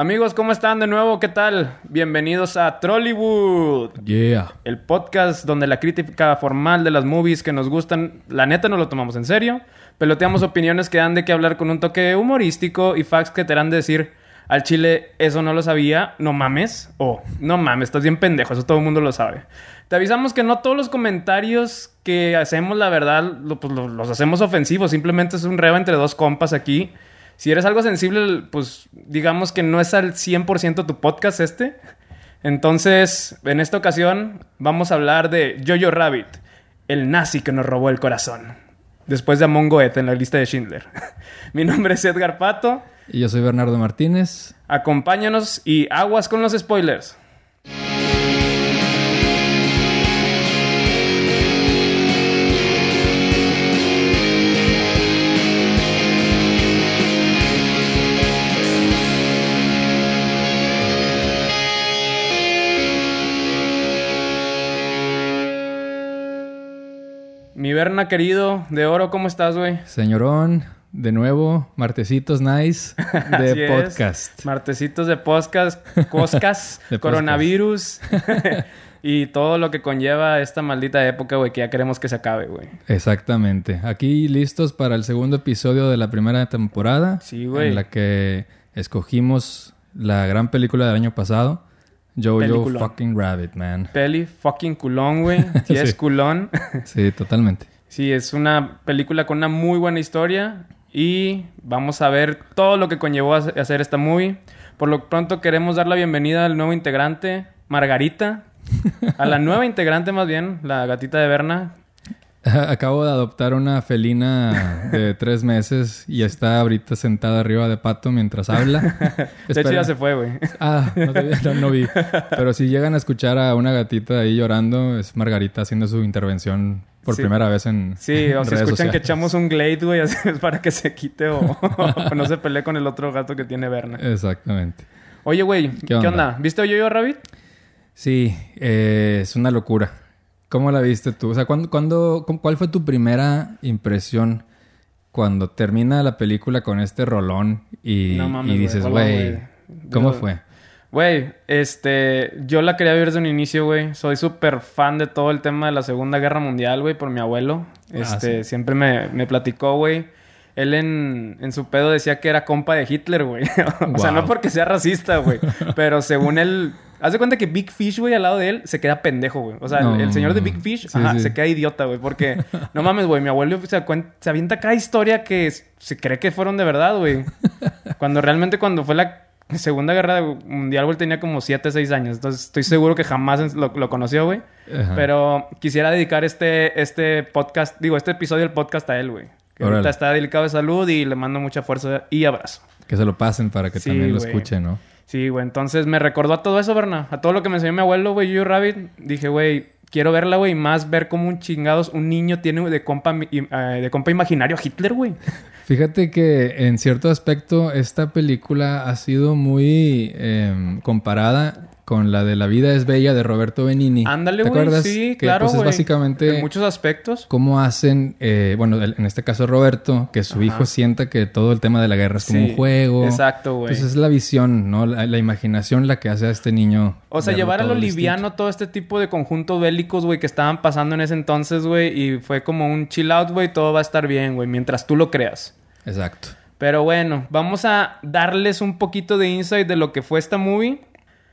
Amigos, ¿cómo están de nuevo? ¿Qué tal? Bienvenidos a Trollywood. Yeah. El podcast donde la crítica formal de las movies que nos gustan, la neta no lo tomamos en serio. Peloteamos opiniones que dan de qué hablar con un toque humorístico y facts que te harán decir al chile, eso no lo sabía, no mames. O, no mames, estás bien pendejo, eso todo el mundo lo sabe. Te avisamos que no todos los comentarios que hacemos, la verdad, lo- pues, lo- los hacemos ofensivos. Simplemente es un reba entre dos compas aquí. Si eres algo sensible, pues digamos que no es al 100% tu podcast este. Entonces, en esta ocasión vamos a hablar de Jojo Rabbit, el nazi que nos robó el corazón. Después de Among Us en la lista de Schindler. Mi nombre es Edgar Pato. Y yo soy Bernardo Martínez. Acompáñanos y aguas con los spoilers. Mi Berna querido, de oro, ¿cómo estás, güey? Señorón, de nuevo, martesitos nice de es. podcast. Martecitos de podcast, coscas, De coronavirus y todo lo que conlleva esta maldita época, güey, que ya queremos que se acabe, güey. Exactamente. Aquí listos para el segundo episodio de la primera temporada. Sí, güey. En la que escogimos la gran película del año pasado. Jojo Peliculón. fucking Rabbit, man. Peli fucking culón, güey. Sí, es culón. Sí, totalmente. sí, es una película con una muy buena historia y vamos a ver todo lo que conllevó a hacer esta movie. Por lo pronto queremos dar la bienvenida al nuevo integrante, Margarita. A la nueva integrante más bien, la gatita de Berna. Acabo de adoptar una felina de tres meses y está ahorita sentada arriba de pato mientras habla. De hecho ya se fue, güey. Ah, no, no, no vi. Pero si llegan a escuchar a una gatita ahí llorando, es Margarita haciendo su intervención por Sí. primera vez en Sí, o si escuchan que echamos un Glade, güey, es para que se quite o, o no se pelee con el otro gato que tiene Berna. Exactamente. Oye, güey, ¿qué, onda? onda? ¿Viste Yo-Yo Rabbit? Sí, eh, es una locura. ¿Cómo la viste tú? O sea, ¿cuándo, cuándo- ¿cuál fue tu primera impresión cuando termina la película con este rolón y, No mames, y dices, güey. ¿cómo Yo- fue? Güey, este, yo la quería ver desde un inicio, güey. Soy súper fan de todo el tema de la Segunda Guerra Mundial, güey, por mi abuelo. Este, sí. siempre me, me platicó, güey. Él en, en su pedo decía que era compa de Hitler, güey. o sea, no porque sea racista, güey. pero según él... Haz de cuenta que Big Fish, güey, al lado de él, se queda pendejo, güey. O sea, el- No. el, señor de Big Fish, Sí, ajá, sí. se queda idiota, güey. Porque, no mames, güey, mi abuelo se, avienta cada historia que se cree que fueron de verdad, güey. Cuando realmente cuando fue la Segunda Guerra Mundial, güey, tenía como 7, 6 años. Entonces estoy seguro que jamás lo, lo conoció, güey. Ajá. Pero quisiera dedicar este, este podcast, digo, este episodio del podcast a él, güey. Que ahorita está delicado de salud y le mando mucha fuerza y abrazo. Que se lo pasen para que Sí, también lo güey. escuchen, ¿no? Sí, güey. Entonces me recordó a todo eso, Berna. A todo lo que me enseñó mi abuelo, güey, Yo Rabbit. Dije, güey, quiero verla, güey. y Más ver cómo un chingados, un niño tiene de compa, eh, de compa imaginario a Hitler, güey. Fíjate que en cierto aspecto esta película ha sido muy em, comparada con la de La vida es bella de Roberto Benini. Ándale, ¿Te güey. acuerdas? Sí, que, claro, pues, es básicamente En muchos aspectos. cómo hacen, eh, bueno, en este caso Roberto, que su Ajá. hijo sienta que todo el tema de la guerra es como Sí, un juego. Exacto, güey. Entonces es la visión, ¿no? La, la imaginación la que hace a este niño. O sea, llevar a lo todo distinto. liviano todo este tipo de conjuntos bélicos, güey, que estaban pasando en ese entonces, güey. Y fue como un chill out, güey. Todo va a estar bien, güey, mientras tú lo creas. Exacto. Pero bueno, vamos a darles un poquito de insight de lo que fue esta movie.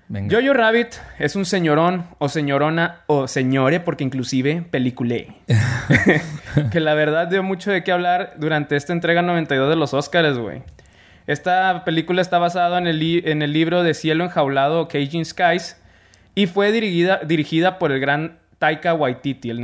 Venga. Jojo Rabbit es un señorón o señorona o señore, porque inclusive peliculé. que la verdad dio mucho de qué hablar durante esta entrega 92 de los Oscars, güey. Esta película está basada en el, en el libro de Cielo Enjaulado, Caging Skies, y fue dirigida, dirigida por el gran Taika Waititi, el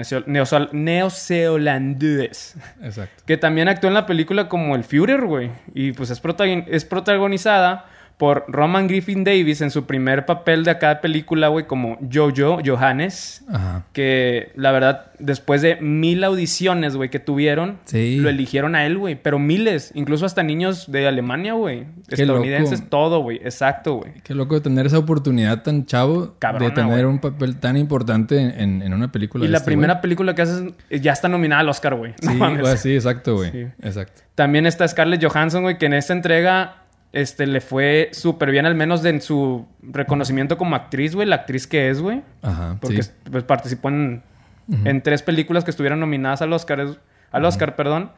neozelandés. Exacto. Que también actuó en la película como el Führer, güey. Y pues es, protagoni- es protagonizada por Roman Griffin Davis en su primer papel de cada película, güey, como Jojo Johannes. Ajá. Que la verdad, después de mil audiciones, güey, que tuvieron, Sí. lo eligieron a él, güey. Pero miles, incluso hasta niños de Alemania, güey. Estadounidenses, loco. todo, güey. Exacto, güey. Qué loco de tener esa oportunidad tan chavo Cabrona, de tener un papel tan importante en, en una película. Y de la este primera película que haces eh, ya está nominada al Oscar, güey. No Sí, mames. güey, sí, exacto, güey. Sí. Exacto. También está Scarlett Johansson, güey, que en esta entrega este, le fue súper bien, al menos de en su reconocimiento como actriz, güey. La actriz que es, güey. Ajá. Porque sí. pues, participó en, en tres películas que estuvieron nominadas al Oscar, al Oscar, perdón.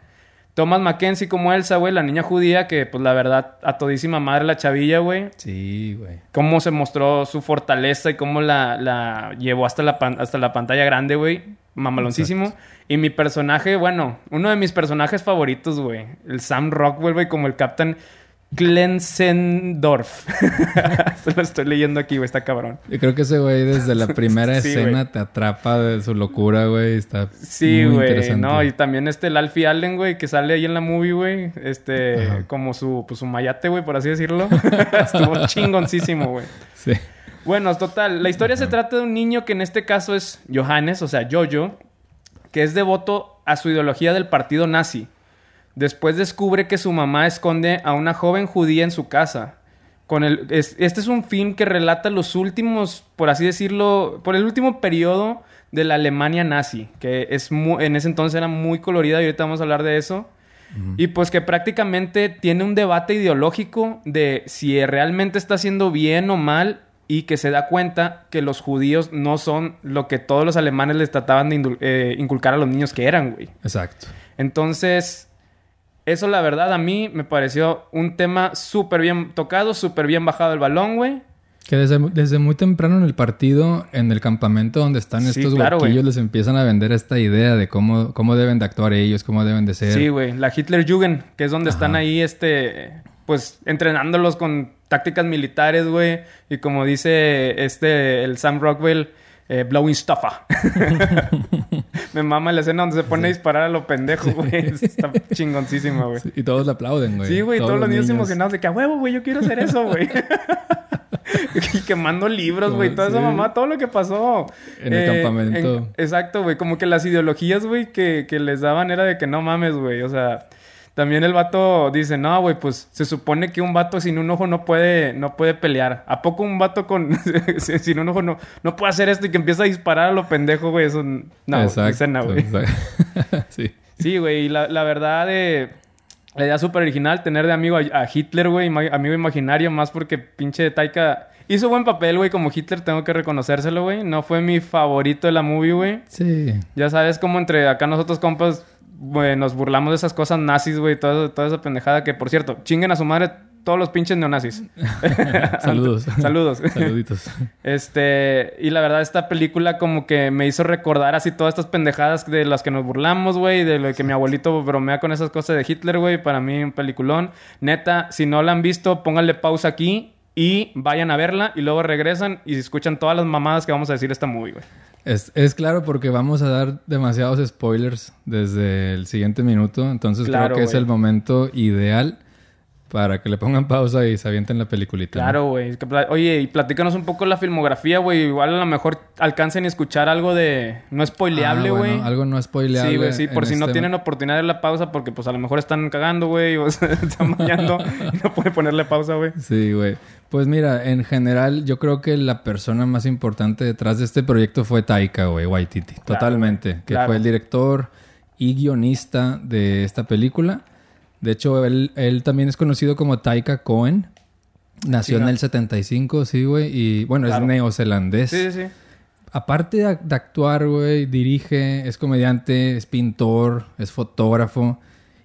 Thomas Mackenzie como Elsa, güey, la niña judía que, pues, la verdad, a todísima madre la chavilla, güey. Sí, güey. Cómo se mostró su fortaleza y cómo la, la llevó hasta la, pan- hasta la pantalla grande, güey. Mamaloncísimo. Y mi personaje, bueno, uno de mis personajes favoritos, güey. El Sam Rockwell, güey, como el Captain Klensendorf. Se lo estoy leyendo aquí, güey, está cabrón. Yo creo que ese güey desde la primera Sí, escena te atrapa de su locura, güey. Está Sí, güey. No, y también este el Alfie Allen, güey, que sale ahí en la movie, güey. Este, Ajá. como su, pues, su mayate, güey, por así decirlo. Estuvo chingoncísimo, güey. Sí. Bueno, total. La historia se trata de un niño que en este caso es Johannes, o sea, Jojo, que es devoto a su ideología del partido nazi. Después descubre que su mamá esconde a una joven judía en su casa. Con el, es- este es un film que relata los últimos, por así decirlo, por el último periodo de la Alemania nazi, que es mu- en ese entonces era muy colorida y ahorita vamos a hablar de eso. Y pues que prácticamente tiene un debate ideológico de si realmente está haciendo bien o mal y que se da cuenta que los judíos no son lo que todos los alemanes les trataban de eh, inculcar a los niños que eran, güey. Exacto. Entonces, eso la verdad a mí me pareció un tema súper bien tocado, súper bien bajado el balón, güey. Que desde, desde muy temprano en el partido, en el campamento donde están Sí, estos claro, güey. huerquillos, les empiezan a vender esta idea de cómo, cómo deben de actuar ellos, cómo deben de ser. Sí, güey. La Hitlerjugend, que es donde están ahí, este, pues, entrenándolos con tácticas militares, güey. Y como dice este, el Sam Rockwell, eh, blowing stuffa. Me mama la escena donde se pone a disparar a lo pendejo, güey. Está chingoncísima, güey. Sí, Y todos le aplauden, güey. Sí, güey, todos, los niños, emocionados de que a huevo, güey, yo quiero hacer eso, güey. y quemando libros, güey, toda esa mamá, todo lo que pasó. En el campamento. en- exacto, güey, como que las ideologías, güey, que, que les daban era de que no mames, güey, o sea. También el vato dice, no, güey, pues se supone que un vato sin un ojo no puede, no puede pelear. ¿A poco un vato con sin un ojo no, no puede hacer esto y que empieza a disparar a lo pendejo, güey? Eso no, escena, güey. exacto. sí. Sí, güey, y la, la verdad, eh, la idea súper original, tener de amigo a, a Hitler, güey, amigo imaginario, más porque pinche Taika hizo buen papel, güey, como Hitler, tengo que reconocérselo, güey. No fue mi favorito de la movie, güey. Sí. Ya sabes, como entre acá nosotros, compas, güey, nos burlamos de esas cosas nazis, güey, toda, toda esa pendejada que, por cierto, chinguen a su madre todos los pinches neonazis. Saludos. Saludos. Saluditos. Este, y la verdad, esta película como que me hizo recordar así todas estas pendejadas de las que nos burlamos, güey, de lo que mi abuelito bromea con esas cosas de Hitler, güey. Para mí, un peliculón. Neta, si no la han visto, pónganle pausa aquí y vayan a verla y luego regresan y escuchan todas las mamadas que vamos a decir de esta movie, güey. Es, es claro porque vamos a dar demasiados spoilers desde el siguiente minuto. Entonces Claro, creo que es el momento ideal para que le pongan pausa y se avienten la peliculita. Claro, güey. Oye, y platícanos un poco la filmografía, güey. Igual a lo mejor alcancen a escuchar algo de... No spoileable, Ah, güey. bueno, algo no spoileable. Sí, güey, sí, por si no este- tienen oportunidad de la pausa, porque pues a lo mejor están cagando, güey, o se están bañando y no pueden ponerle pausa, güey. Sí, güey. Pues mira, en general yo creo que la persona más importante detrás de este proyecto fue Taika, güey, Waititi. Totalmente. Que fue el director y guionista de esta película. De hecho, él, él también es conocido como Taika Cohen. Nació en el 75, sí, güey. Y bueno, Claro. es neozelandés. Sí, sí, sí. Aparte de, de actuar, güey, dirige, es comediante, es pintor, es fotógrafo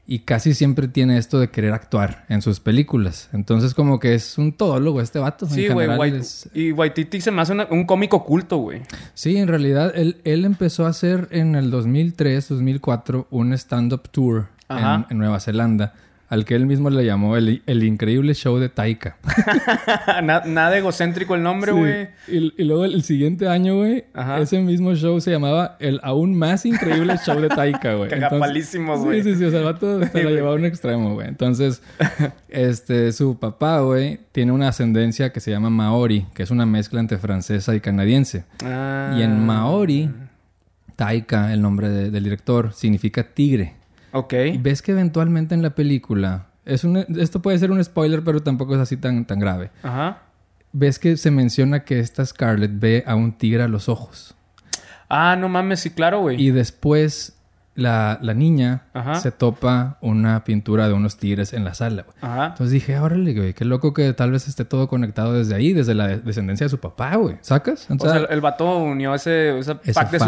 y casi siempre tiene esto de querer actuar en sus películas. Entonces como que es un todólogo este vato. Sí, güey. es- Y Waititi se me hace una- un cómico culto, güey. Sí, en realidad él, él empezó a hacer en el 2003, 2004 un stand-up tour en, Nueva Zelanda al que él mismo le llamó el, el increíble show de Taika. Na- nada egocéntrico el nombre, Sí. güey. Y, y luego el siguiente año, güey, ese mismo show se llamaba el aún más increíble show de Taika, güey. Cagapalísimos, güey. Sí, sí, sí. O sea, el vato se la llevaba a un extremo, güey. Entonces, este, su papá, güey, tiene una ascendencia que se llama Maori, que es una mezcla entre francesa y canadiense. Ah. Y en Maori, Taika, el nombre de- del director, significa tigre. Ok. Ves que eventualmente en la película, es un, esto puede ser un spoiler, pero tampoco es así tan, tan grave. Ajá. Ves que se menciona que esta Scarlett ve a un tigre a los ojos. Ah, no mames, sí, claro, güey. Y después la, la niña Ajá. se topa una pintura de unos tigres en la sala, güey. Ajá. Entonces dije, órale, güey, qué loco que tal vez esté todo conectado desde ahí, desde la de- descendencia de su papá, güey. ¿Sacas? O sea, el, vato unió ese, ese Ese pack de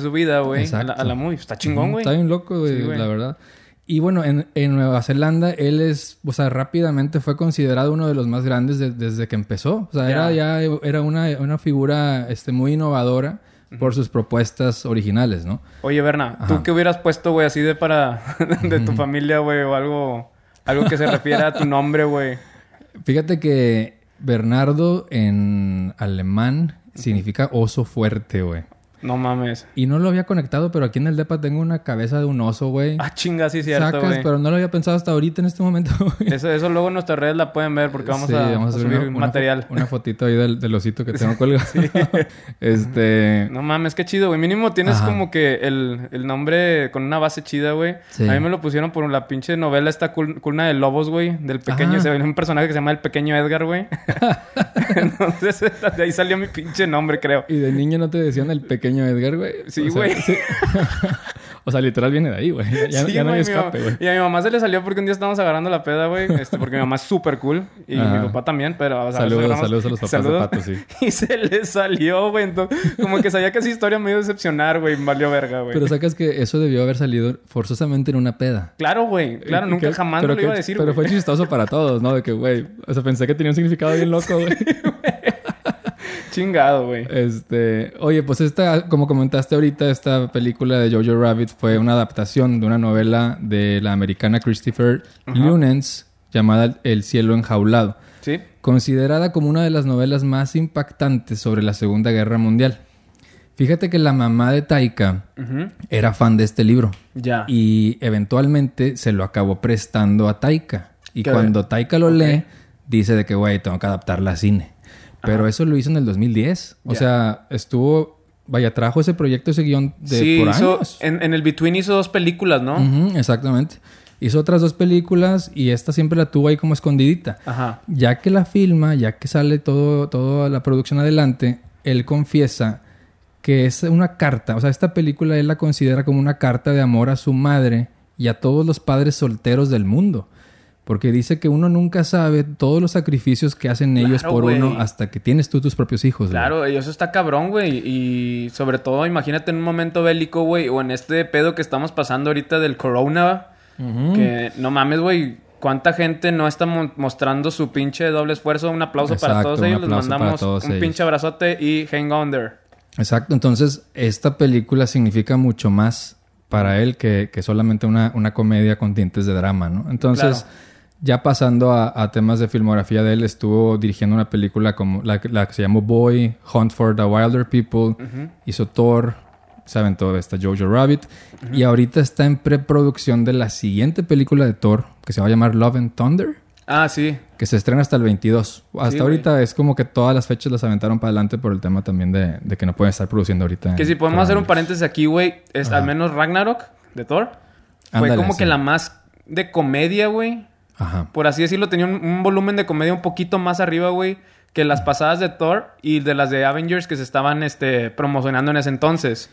su, de vida, güey. A la, Exacto. a la movie. Está chingón, güey. Está bien loco, güey, Sí, la verdad. Y bueno, en, en Nueva Zelanda él es, o sea, rápidamente fue considerado uno de los más grandes de- desde que empezó. O sea, era ya era una, una figura este, muy innovadora por sus propuestas originales, ¿no? Oye, Berna, ¿tú Ajá. qué hubieras puesto, güey, así de para... de tu familia, güey, o algo... Algo que se refiera a tu nombre, güey. Fíjate que Bernardo en alemán significa oso fuerte, güey. No mames. Y no lo había conectado, pero aquí en el depa tengo una cabeza de un oso, güey. Ah, chinga, sí, cierto, Sacas, güey. pero no lo había pensado hasta ahorita en este momento, güey. Eso, eso luego en nuestras redes la pueden ver porque vamos, Sí, a, vamos a subir una, material. Una, fotito ahí del, del osito que tengo colgado. este. No mames, qué chido, güey. Mínimo tienes Ajá. como que el, el nombre con una base chida, güey. Sí. A mí me lo pusieron por la pinche novela esta cul- Culna de Lobos, güey. Del pequeño... Ajá. Se ve un personaje que se llama el pequeño Edgar, güey. Entonces, de ahí salió mi pinche nombre, creo. ¿Y de niño no te decían el pequeño Edgar, güey? Sí, O sea, güey. sí. o sea, literal viene de ahí, güey. Ya, Sí, ya no hay escape, güey. Y a mi mamá se le salió porque un día estábamos agarrando la peda, güey. Este, porque mi mamá es súper cool. Y Ajá. mi papá también, pero... o sea, Saludos, agarramos- saludos a los papás de. Pato, sí. Y se le salió, güey. Entonces, como que sabía que esa historia me iba a decepcionar, güey. Valió verga, güey. Pero sacas que eso debió haber salido forzosamente en una peda. Claro, güey. Claro, Eh, nunca que- jamás lo iba a decir, Pero fue chistoso para todos, ¿no? De que, güey, o sea, pensé que tenía un significado bien loco, güey. Chingado, güey. Este, oye, pues esta, como comentaste ahorita, esta película de Jojo Rabbit fue una adaptación de una novela de la americana Christopher Lunens llamada El cielo enjaulado, ¿Sí? considerada como una de las novelas más impactantes sobre la Segunda Guerra Mundial. Fíjate que la mamá de Taika era fan de este libro Ya. y eventualmente se lo acabó prestando a Taika. Y ¿Qué? cuando Taika lo lee, dice de que, güey, tengo que adaptarla a cine. Pero eso lo hizo en el 2010. O sea, estuvo... Vaya, trajo ese proyecto, ese guion de sí, por hizo... años. En, en el Between hizo dos películas, ¿no? Exactamente. Hizo otras dos películas y esta siempre la tuvo ahí como escondidita. Ajá. Ya que la filma, ya que sale todo, toda la producción adelante, él confiesa que es una carta, o sea, esta película él la considera como una carta de amor a su madre y a todos los padres solteros del mundo. Porque dice que uno nunca sabe todos los sacrificios que hacen ellos Claro, por uno hasta que tienes tú tus propios hijos. Claro, y eso está cabrón, güey. Y sobre todo, imagínate en un momento bélico, güey, o en este pedo que estamos pasando ahorita del corona, que no mames, güey. ¿Cuánta gente no está mo- mostrando su pinche doble esfuerzo? Un aplauso para todos ellos. Les mandamos un ellos. pinche abrazote y hang on there. Exacto, entonces esta película significa mucho más para él que, que solamente una, una comedia con tintes de drama, ¿no? Entonces, Claro. Ya pasando a, a temas de filmografía de él, estuvo dirigiendo una película como la, que- la que se llamó Boy, Hunt for the Wilder People, hizo Thor, se aventó esta Jojo Rabbit, y ahorita está en preproducción de la siguiente película de Thor, que se va a llamar Love and Thunder, Ah, sí. que se estrena hasta el 22. Hasta Sí, ahorita es como que todas las fechas las aventaron para adelante por el tema también de, de que no pueden estar produciendo ahorita. Que si podemos hacer un paréntesis aquí, güey, es al menos Ragnarok de Thor. Fue Ándale, como sí. que la más de comedia, güey. Ajá. Por así decirlo, tenía un, un volumen de comedia un poquito más arriba, güey, que las pasadas de Thor y de las de Avengers que se estaban este, promocionando en ese entonces.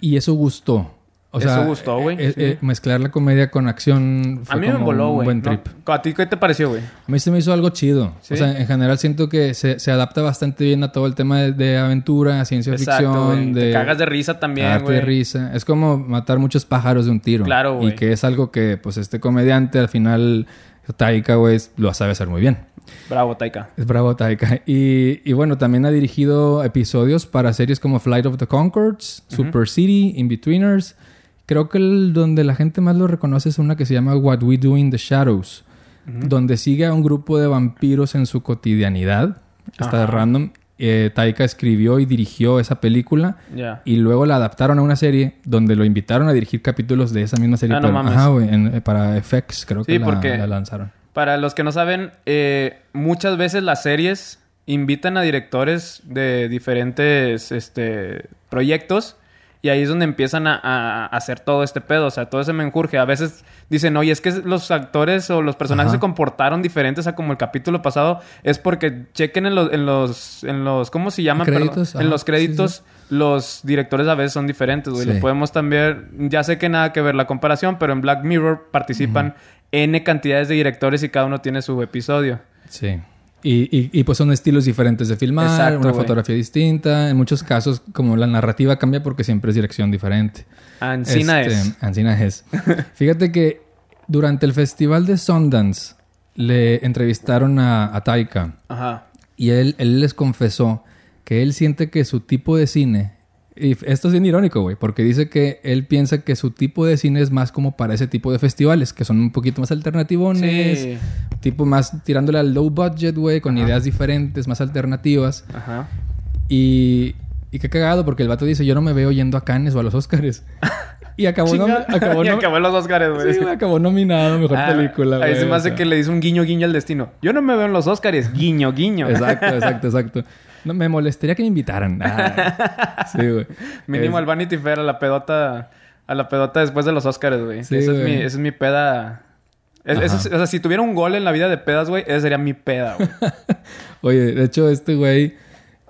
Y eso gustó. O Eso sea, gustó, güey, eh, sí. eh, mezclar la comedia con acción fue A mí me como voló, un güey. buen ¿no? trip. ¿A ti qué te pareció, güey? A mí se me hizo algo chido. ¿Sí? O sea, en general siento que se, se adapta bastante bien a todo el tema de, de aventura, ciencia Exacto, ficción, Te de cagas de risa también, güey. de risa. Es como matar muchos pájaros de un tiro. Claro, güey. Y que es algo que, pues, este comediante al final, Taika, güey, lo sabe hacer muy bien. Bravo, Taika. Es bravo Taika. Y, y bueno, también ha dirigido episodios para series como Flight of the Concords, Super City, In-Betweeners. Creo que el donde la gente más lo reconoce es una que se llama What We Do in the Shadows, donde sigue a un grupo de vampiros en su cotidianidad. Está Ajá. random. Eh, Taika escribió y dirigió esa película y luego la adaptaron a una serie donde lo invitaron a dirigir capítulos de esa misma serie. Ah, no mames. ajá, güey, en- eh, para FX creo Sí, que la lanzaron. Para los que no saben, eh, muchas veces las series invitan a directores de diferentes este, proyectos Y ahí es donde empiezan a, a- a hacer todo este pedo, o sea, todo ese menjurje. A veces dicen, oye, es que los actores o los personajes Ajá. se comportaron diferentes a como el capítulo pasado. Es porque chequen en los, en los, en los, ¿cómo se llaman? Créditos, En los sí, créditos, los directores a veces son diferentes, güey. Sí. podemos también, ya sé que nada que ver la comparación, pero en Black Mirror participan N cantidades de directores y cada uno tiene su episodio. Sí. Y, y, y, pues son estilos diferentes de filmar, Exacto, una fotografía distinta. En muchos casos, como la narrativa cambia porque siempre es dirección diferente. Ancina Este, es. Ancina es. Fíjate que durante el festival de Sundance le entrevistaron a, a Taika Ajá. y él, él les confesó que él siente que su tipo de cine, y esto es bien irónico, güey, porque dice que él piensa que su tipo de cine es más como para ese tipo de festivales, que son un poquito más alternativones, Sí. tipo más tirándole al low budget, güey, con ideas diferentes, más alternativas. Ajá. Y, y qué cagado, porque el vato dice, yo no me veo yendo a Cannes o a los Oscars. Y acabó, nom- acabó, y acabó en los Oscars, güey. Sí, acabó nominado Mejor Ah, Película, güey. Ahí se me o hace sea. que le dice un guiño guiño al destino. Yo no me veo en los Oscars, guiño guiño. Exacto, exacto, exacto. No, me molestaría que me invitaran. Ah, sí, güey. Mínimo Es- al Vanity Fair, a la pedota, a la pedota después de los Oscars, güey. Sí, esa, es mi, esa es mi peda. Es- es- o sea, si tuviera un gol en la vida de pedas, güey, esa sería mi peda, güey. Oye, de hecho, este güey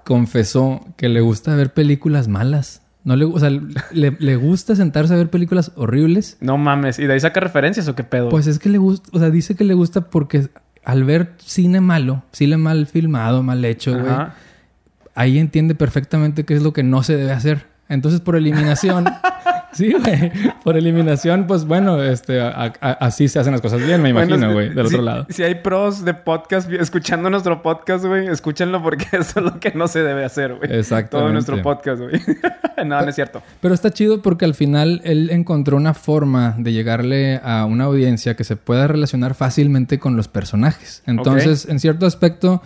confesó que le gusta ver películas malas. No le, o sea, le, le gusta sentarse a ver películas horribles. no mames. ¿Y de ahí saca referencias o qué pedo? Pues es que le gusta, o sea, dice que le gusta porque al ver cine malo, cine mal filmado, mal hecho, güey, Ajá. Ahí entiende perfectamente qué es lo que no se debe hacer. Entonces, por eliminación, sí, güey, por eliminación, pues bueno, este, a- a- así se hacen las cosas bien, me imagino, güey, del si- otro lado. Si hay pros de podcast escuchando nuestro podcast, güey, escúchenlo porque eso es lo que no se debe hacer, güey. Exactamente. Todo nuestro podcast, güey. no, no es cierto. Pero está chido porque al final él encontró una forma de llegarle a una audiencia que se pueda relacionar fácilmente con los personajes. Entonces, en cierto aspecto,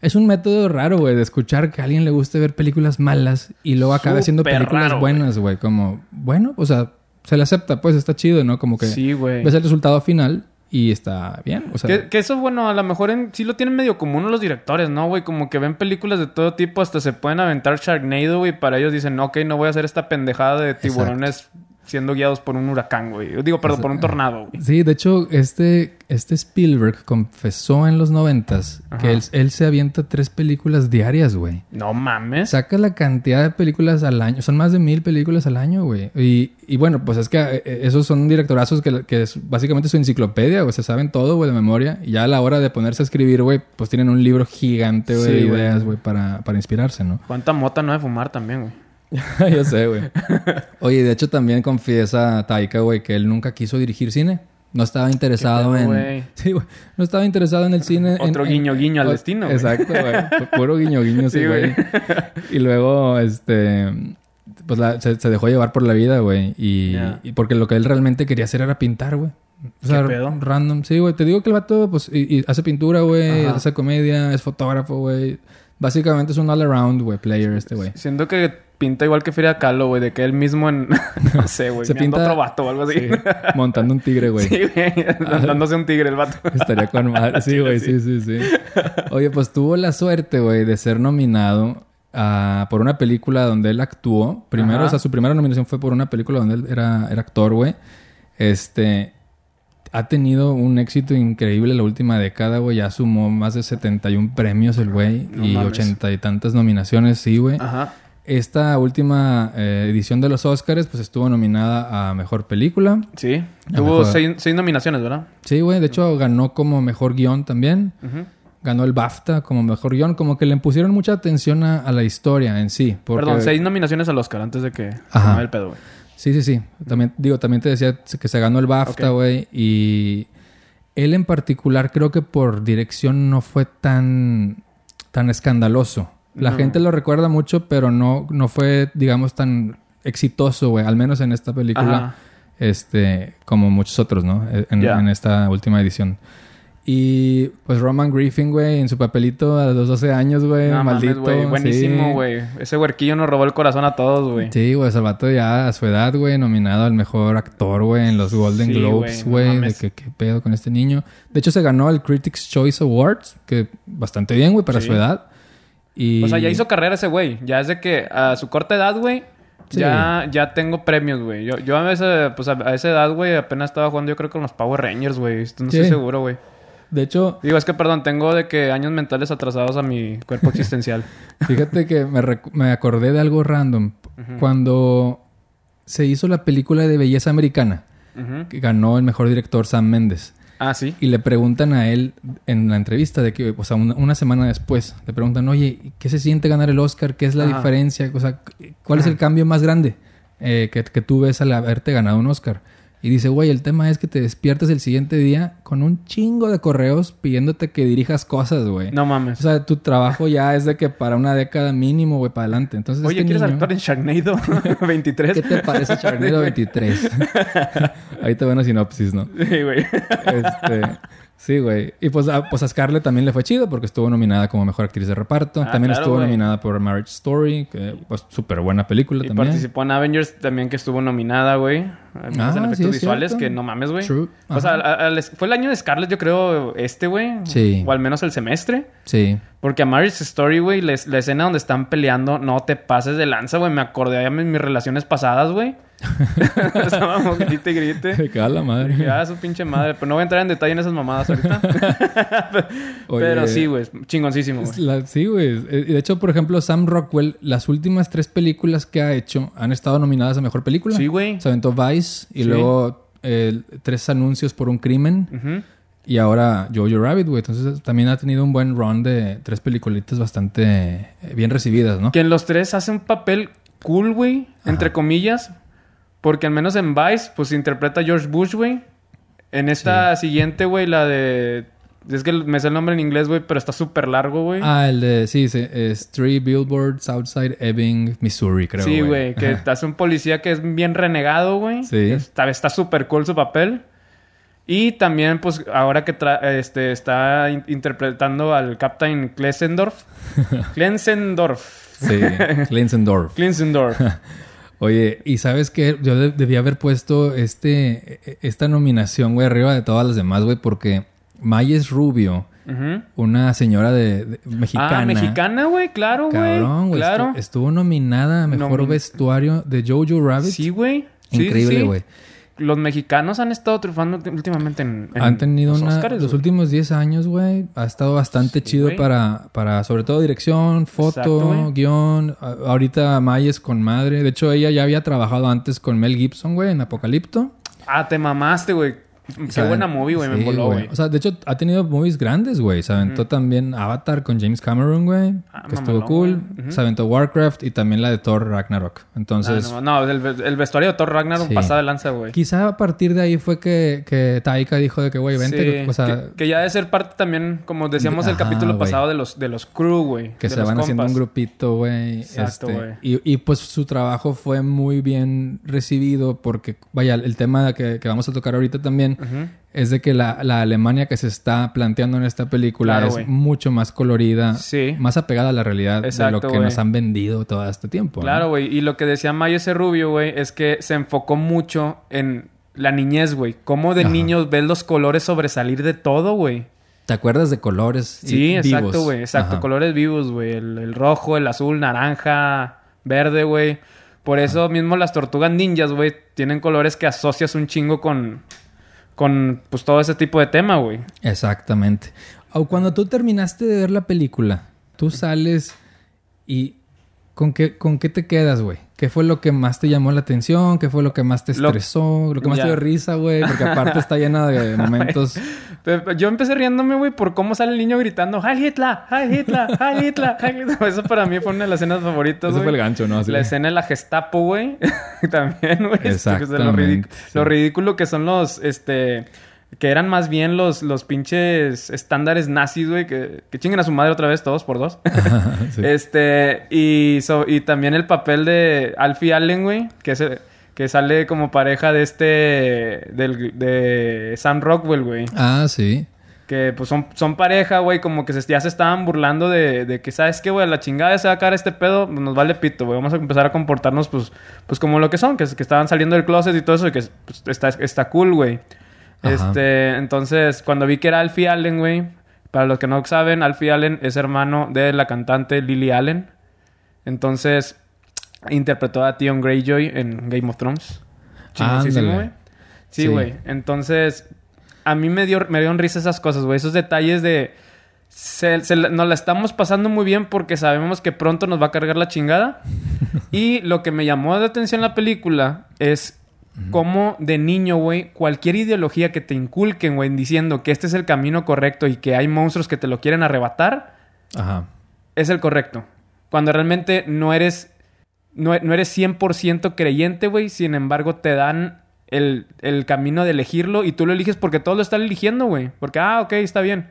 es un método raro, güey, de escuchar que a alguien le guste ver películas malas y luego acabe haciendo películas raro, buenas, güey. Como, bueno, o sea, se le acepta, pues está chido, ¿no? Como que Sí, güey. ves el resultado final y está bien. O sea, Que, que eso, bueno, a lo mejor en- sí lo tienen medio común los directores, ¿no, güey? Como que ven películas de todo tipo, hasta se pueden aventar Sharknado, güey. Para ellos dicen, ok, no voy a hacer esta pendejada de tiburones siendo guiados por un huracán, güey. Digo, perdón, por un tornado, güey. Sí, de hecho, este, este Spielberg confesó en los noventas que él, él se avienta tres películas diarias, güey. No mames. Saca la cantidad de películas al año. Son más de mil películas al año, güey. Y, y bueno, pues es que eh, eh, esos son directorazos que, que es básicamente su enciclopedia, güey. Se saben todo, güey, de memoria. Y ya a la hora de ponerse a escribir, güey, pues tienen un libro gigante, güey, Sí, de ideas, güey, para, para inspirarse, ¿no? ¿Cuánta mota no de fumar también, güey? Yo sé, güey. Oye, de hecho también confiesa Taika, güey, que él nunca quiso dirigir cine. No estaba interesado pedo, en... Sí, güey. No estaba interesado en el cine. Otro en- guiño, guiño al o- destino. Exacto, güey. Pu- Puro guiño, guiño, sí, güey. Y luego, este... Pues la- se, se dejó llevar por la vida, güey. Y, porque lo que él realmente quería hacer era pintar, güey. O sea, ¿Qué pedo? random. Sí, güey. Te digo que el vato, pues, y- y hace pintura, güey. Hace comedia, es fotógrafo, güey. Básicamente es un all-around, güey, player este, güey. Siento que pinta igual que Frida Kahlo, güey, de que él mismo en. no sé, güey. Se pinta- otro vato o algo así. Sí, montando un tigre, güey. Sí, güey. Dándose un tigre el vato. Estaría con madre. Sí, güey, sí, sí, sí. Oye, pues tuvo la suerte, güey, de ser nominado ah, por una película donde él actuó. Primero, Ajá. o sea, su primera nominación fue por una película donde él era, era actor, güey. Este. Ha tenido un éxito increíble la última década, güey. Ya sumó más de 71 premios el güey. No y ochenta y tantas nominaciones, sí, güey. Ajá. Esta última eh, edición de los Oscars, pues estuvo nominada a Mejor Película. Sí. Tuvo mejor- seis, seis nominaciones, ¿verdad? Sí, güey. De hecho, ganó como Mejor Guión también. Ujú. ganó el BAFTA como mejor guion, como que le pusieron mucha atención a, a la historia en sí. porque- Perdón, seis nominaciones al Oscar antes de que se Ajá. me el pedo, güey. Sí, sí, sí. También, digo, también te decía que se ganó el BAFTA, güey. Y él en particular creo que por dirección no fue tan, tan escandaloso. La No. gente lo recuerda mucho, pero no, no fue, digamos, tan exitoso, güey. Al menos en esta película. Ajá. este como muchos otros, ¿no? En, Ya. en esta última edición. Y pues Roman Griffin, güey, en su papelito a los 12 años, güey, No mames, maldito. güey. Buenísimo, sí. güey. Ese huerquillo nos robó el corazón a todos, güey. Sí, güey, Salvato ya a su edad, güey, nominado al mejor actor, güey, en los Golden Sí, Globes, güey, no de que qué pedo con este niño. De hecho, se ganó el Critics' Choice Awards, que bastante bien, güey, para Sí. su edad. Y... O sea, ya hizo carrera ese güey. Ya es de que a su corta edad, güey, Sí. Ya, ya tengo premios, güey. Yo, yo a veces, pues a, a esa edad, güey, apenas estaba jugando yo creo con los Power Rangers, güey. No Sí. estoy seguro, güey. De hecho, Digo, es que perdón, tengo de que años mentales atrasados a mi cuerpo existencial. fíjate que me, me acordé de algo random. Cuando se hizo la película de Belleza Americana, que ganó el mejor director Sam Mendes. Ah, sí. Y le preguntan a él en la entrevista de que, o sea, una, una semana después, le preguntan, oye, ¿qué se siente ganar el Oscar? ¿Qué es la Ajá. diferencia? O sea, ¿cuál es el cambio más grande eh, que, que tú ves al haberte ganado un Oscar? Y dice, güey, el tema es que te despiertas el siguiente día con un chingo de correos pidiéndote que dirijas cosas, güey. No O mames. sea, tu trabajo ya es de que para una década mínimo, güey, para adelante. Entonces, Oye, este ¿quieres niño- actuar en Sharknado 23? ¿Qué te parece Charnero 23? Ahí te va una sinopsis, ¿no? Sí, güey. Este, sí, güey. Y pues a, pues a Scarlett también le fue chido porque estuvo nominada como mejor actriz de reparto. Ah, también claro, estuvo güey. nominada por Marriage Story, que pues súper buena película Y también. participó en Avengers también que estuvo nominada, güey. Además, Ah, en sí, efectos es visuales, cierto. que no mames, güey. True. O sea, a- fue el año de Scarlett, yo creo, este, güey. Sí. O al menos el semestre. Sí. Porque a Marriage Story, güey, la escena donde están peleando, no te pases de lanza, güey. Me acordé de mis, mis relaciones pasadas, güey. Estábamos grite y grite. Me caga la madre. Ya, su pinche madre. Pero no voy a entrar en detalle en esas mamadas ahorita. Oye, Pero sí, güey. Chingoncísimo, güey. sí, güey. Eh, y De hecho, por ejemplo, Sam Rockwell, las últimas tres películas que ha hecho han estado nominadas a Mejor Película. Sí, güey. Se aventó Vice y Sí. luego eh, tres anuncios por un crimen. Ujú. Y ahora Jojo Rabbit, güey. Entonces también ha tenido un buen run de tres peliculitas bastante eh, bien recibidas, ¿no? Que en los tres hace un papel cool, güey. Entre comillas. Porque al menos en Vice, pues interpreta a George Bush, güey. En esta siguiente, güey, la de... Es que me sé el nombre en inglés, güey, pero está súper largo, güey. Ah, el de, sí, sí, es Three Billboards Outside Ebbing, Missouri, creo. sí, güey, que hace un policía que es bien renegado, güey. Sí. Está está súper cool su papel. Y también, pues, ahora que este, está in- interpretando al Captain Klesendorf. Klensendorf. Sí, Linsendorf. Klensendorf. Oye, ¿y sabes qué? Yo de- debía haber puesto este, e- esta nominación, güey, arriba de todas las demás, güey, porque Mayes Rubio, una señora de, de- mexicana. Ah, mexicana, güey, claro, güey. Cabrón, güey. Claro. estu- Estuvo nominada a mejor Nomin- vestuario de Jojo Rabbit. Sí, güey. Sí, Increíble, sí. Los mexicanos han estado triunfando últimamente en, en Han tenido los una, los últimos 10 años, güey. Ha estado bastante Sí, chido güey. para, para, sobre todo, dirección, foto, Exacto, guion. A- ahorita Mayes con madre. De hecho, ella ya había trabajado antes con Mel Gibson, güey, en Apocalipto. Ah, te mamaste, güey. Qué ¿saben? buena movie, güey. me voló, güey. O sea, de hecho, ha tenido movies grandes, güey. Se aventó también Avatar con James Cameron, güey. Ah, que estuvo cool. Se aventó Warcraft y también la de Thor Ragnarok. Entonces, Ah, no, no, el, el vestuario de Thor Ragnarok Sí. pasada de lanza, güey. quizá a partir de ahí fue que, que Taika dijo de que, güey, vente. Sí, o sea, que, que ya de ser parte también, como decíamos el Ajá, capítulo pasado de los, de los crew, güey. que de se los van haciendo un grupito, güey. Exacto, este, güey. y, y, pues su trabajo fue muy bien recibido porque, vaya, el tema que, que vamos a tocar ahorita también Es de que la, la Alemania que se está planteando en esta película Claro, es mucho más colorida, Sí. más apegada a la realidad de Exacto, lo que nos han vendido todo este tiempo. Claro, güey. Y lo que decía Mayo ese rubio, güey, es que se enfocó mucho en la niñez, güey. Cómo de Ajá. niños ves los colores sobresalir de todo, güey. ¿Te acuerdas de colores? Sí, exacto, vivos? güey. Exacto. Ajá. Colores vivos, güey. El, el rojo, el azul, naranja, verde, güey. Por eso mismo las tortugas ninjas, güey, tienen colores que asocias un chingo con... Con, pues, todo ese tipo de tema, güey. Exactamente. O cuando tú terminaste de ver la película, tú sales y ¿con qué, con qué te quedas, güey? ¿Qué fue lo que más te llamó la atención? ¿Qué fue lo que más te Lo- estresó? Lo, que más Ya. te dio risa, güey? Porque aparte está llena de momentos. Yo empecé riéndome, güey, por cómo sale el niño gritando Heil Hitler, Heil Hitler, Heil Hitler, Heil Hitler. Eso para mí fue una de las escenas favoritas, güey. fue el gancho, ¿no? Así La escena de la Gestapo, güey. También, güey. Este, Lo, Exactamente, ridic- sí. lo ridículo que son los, este... Que eran más bien los, los pinches estándares nazis, güey. Que, que chinguen a su madre otra vez, todos por dos. Sí. Este... Y, so- y también el papel de Alfie Allen, güey. Que, es el- que sale como pareja de este... Del, de Sam Rockwell, güey. Ah, sí. Que pues son, son pareja, güey, como que se, ya se estaban burlando de, de que, ¿sabes qué, güey? La chingada se va a caer este pedo, pues, nos vale pito, güey. Vamos a empezar a comportarnos, pues, pues como lo que son, que, que estaban saliendo del closet y todo eso, y que pues, está, está cool, güey. Ajá. Este, entonces, cuando vi que era Alfie Allen, güey, para los que no saben, Alfie Allen es hermano de la cantante Lily Allen. Entonces, interpretó a Theon Greyjoy en Game of Thrones. Chingoncísimo, Ándale. güey. Sí, Sí. güey. Entonces, a mí me, dio, me dieron risa esas cosas, güey. Esos detalles de... Se, nos la estamos pasando muy bien porque sabemos que pronto nos va a cargar la chingada. y lo que me llamó la atención en la película es cómo de niño, güey, cualquier ideología que te inculquen, güey, diciendo que este es el camino correcto y que hay monstruos que te lo quieren arrebatar, Ajá. es el correcto. Cuando realmente no eres, no, no eres 100% creyente, güey. Sin embargo, te dan el, el camino de elegirlo y tú lo eliges porque todos lo están eligiendo, güey. Porque, ah, ok, está bien.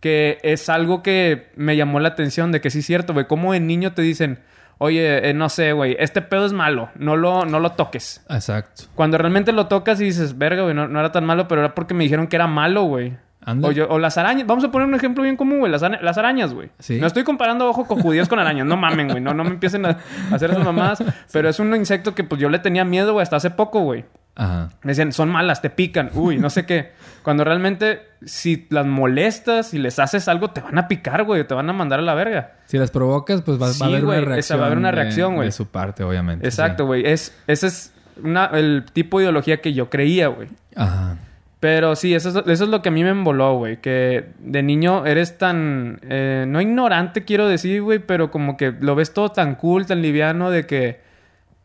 Que es algo que me llamó la atención de que sí es cierto, güey. Como en niño te dicen, oye, eh, no sé, güey, este pedo es malo. No lo, no lo toques. Exacto. Cuando realmente lo tocas y dices, verga, güey, no, no era tan malo, pero era porque me dijeron que era malo, güey. O, yo- o las arañas. Vamos a poner un ejemplo bien común, güey. Las, ara- las arañas, güey. Sí. No estoy comparando ojo con judíos con arañas. No mamen, güey. No, no me empiecen a hacer esas mamadas. Pero es un insecto que pues yo le tenía miedo, güey, hasta hace poco, güey. Ajá. Me decían, son malas, te pican. Uy, no sé qué. Cuando realmente, si las molestas y les haces algo, te van a picar, güey. Te van a mandar a la verga. Si las provocas, pues va, a haber güey, una reacción. va a haber una de- reacción, güey. De su parte, obviamente. Exacto, sí. güey. Es, ese es una, el tipo de ideología que yo creía, güey. Ajá. Pero sí, eso es, eso es lo que a mí me emboló, güey. Que de niño eres tan... eh, no ignorante, quiero decir, güey. Pero como que lo ves todo tan cool, tan liviano de que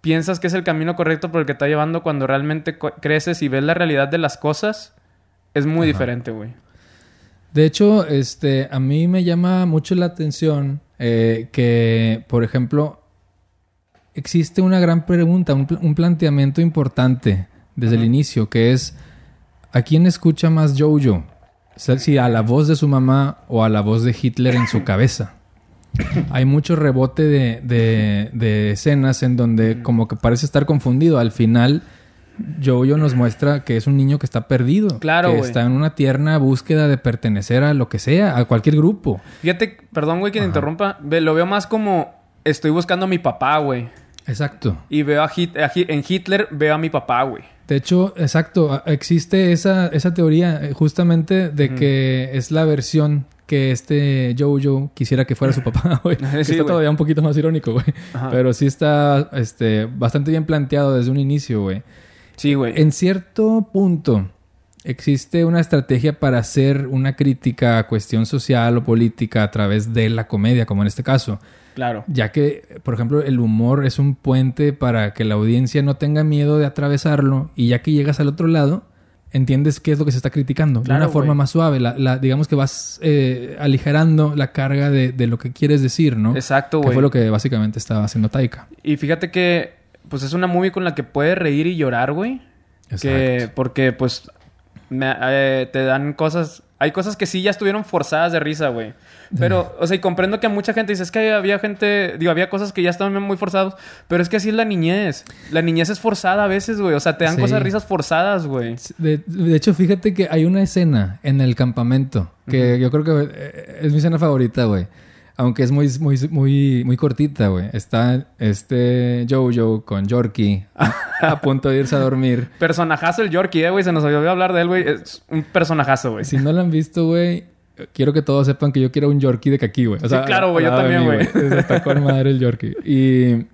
piensas que es el camino correcto por el que está llevando cuando realmente creces y ves la realidad de las cosas. Es muy Ajá. diferente, güey. De hecho, este, a mí me llama mucho la atención eh, que, por ejemplo, existe una gran pregunta, un, pl- un planteamiento importante desde el inicio, que es ¿a quién escucha más Jojo? Si a la voz de su mamá o a la voz de Hitler en su cabeza. Hay mucho rebote de, de- de escenas en donde como que parece estar confundido. Al final, Jojo nos muestra que es un niño que está perdido. Claro, Que güey. está en una tierna búsqueda de pertenecer a lo que sea, a cualquier grupo. Fíjate, perdón, güey, que te Ajá. interrumpa. Ve- Lo veo más como... Estoy buscando a mi papá, güey. Exacto. Y veo a, Hit- a en Hitler, veo a mi papá, güey. De hecho, exacto, existe esa, esa teoría eh, justamente de que es la versión que este Jojo quisiera que fuera su papá, güey. Sí, está todavía un poquito más irónico, güey. Pero sí está este, bastante bien planteado desde un inicio, güey. Sí, güey. En cierto punto, existe una estrategia para hacer una crítica a cuestión social o política a través de la comedia, como en este caso. Claro. Ya que, por ejemplo, el humor es un puente para que la audiencia no tenga miedo de atravesarlo y ya que llegas al otro lado, entiendes qué es lo que se está criticando Claro, de una forma más suave. La, la- digamos que vas eh, aligerando la carga de, de lo que quieres decir, ¿no? Exacto, Que güey. fue lo que básicamente estaba haciendo Taika. Y fíjate que, pues es una movie con la que puedes reír y llorar, güey. Que, porque, pues, me- eh, te dan cosas. Hay cosas que sí ya estuvieron forzadas de risa, güey. Pero, o sea, y comprendo que a mucha gente dice, es que había gente, digo, había cosas que ya estaban muy forzados, pero es que así es la niñez. La niñez es forzada a veces, güey. O sea, te dan Sí. cosas risas forzadas, güey. De, de hecho, fíjate que hay una escena en el campamento que yo creo que eh, es mi escena favorita, güey. Aunque es muy, muy, muy, muy cortita, güey. Está este Jojo con Yorkie a, a punto de irse a dormir. Personajazo el Yorkie, eh, güey. Se nos olvidó hablar de él, güey. Es un personajazo, güey. Si no lo han visto, güey, quiero que todos sepan que yo quiero un Yorkie de aquí, güey. O Sí, claro, güey, yo también, güey. Está con madre el Yorkie. Y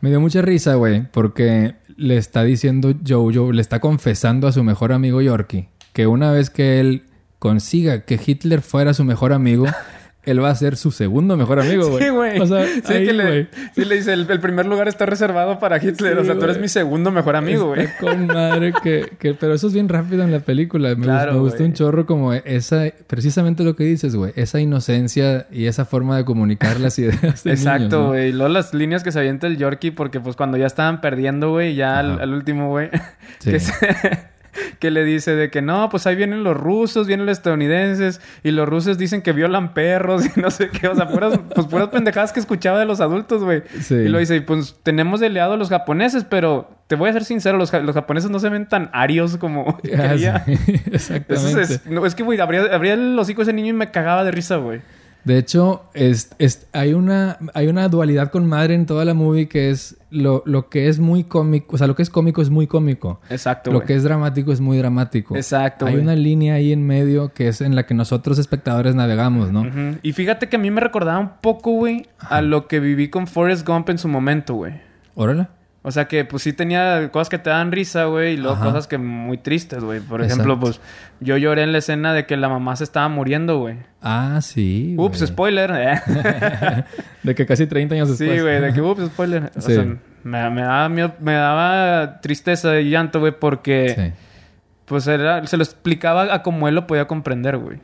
me dio mucha risa, güey, porque le está diciendo Jojo, le está confesando a su mejor amigo Yorkie que una vez que él consiga que Hitler fuera su mejor amigo, él va a ser su segundo mejor amigo, güey. Sí, güey. O sea, sí, ahí, que le, sí, le dice, el, el primer lugar está reservado para Hitler. Sí, o sea, tú eres mi segundo mejor amigo, güey. Con madre que, que- Pero eso es bien rápido en la película. Me, Claro, me gustó un chorro como esa... Precisamente lo que dices, güey. Esa inocencia y esa forma de comunicar las ideas de Exacto, güey. Y luego las líneas que se avienta el Yorkie, porque pues cuando ya estaban perdiendo, güey, ya al, último, güey, Sí. que, se- que le dice de que no, pues ahí vienen los rusos, vienen los estadounidenses, y los rusos dicen que violan perros y no sé qué, o sea, puras, pues puras pendejadas que escuchaba de los adultos, güey. Sí. Y lo dice, pues tenemos de aliado a los japoneses, pero te voy a ser sincero, los, ja- los japoneses no se ven tan arios como Ah, sí. Eso Exactamente. es, no, es que, güey, abría, abría el hocico ese niño y me cagaba de risa, güey. De hecho, es, es- hay, una, hay una dualidad con madre en toda la movie que es lo, lo que es muy cómico. O sea, lo que es cómico es muy cómico. Exacto, Lo que es dramático es muy dramático. Exacto, Hay una línea ahí en medio que es en la que nosotros espectadores navegamos, ¿no? Y fíjate que a mí me recordaba un poco, güey, a lo que viví con Forrest Gump en su momento, güey. Órale. O sea que pues sí tenía cosas que te dan risa, güey, y luego Ajá. cosas que muy tristes, güey. Por Exacto. ejemplo, pues yo lloré en la escena de que la mamá se estaba muriendo, güey. Ah, sí. Ups, güey. spoiler. eh. De que casi 30 años después. sí, güey, de que ups, spoiler. O sea, me, me daba miedo- me daba tristeza y llanto, güey, porque Sí. pues era, se lo explicaba a como él lo podía comprender, güey.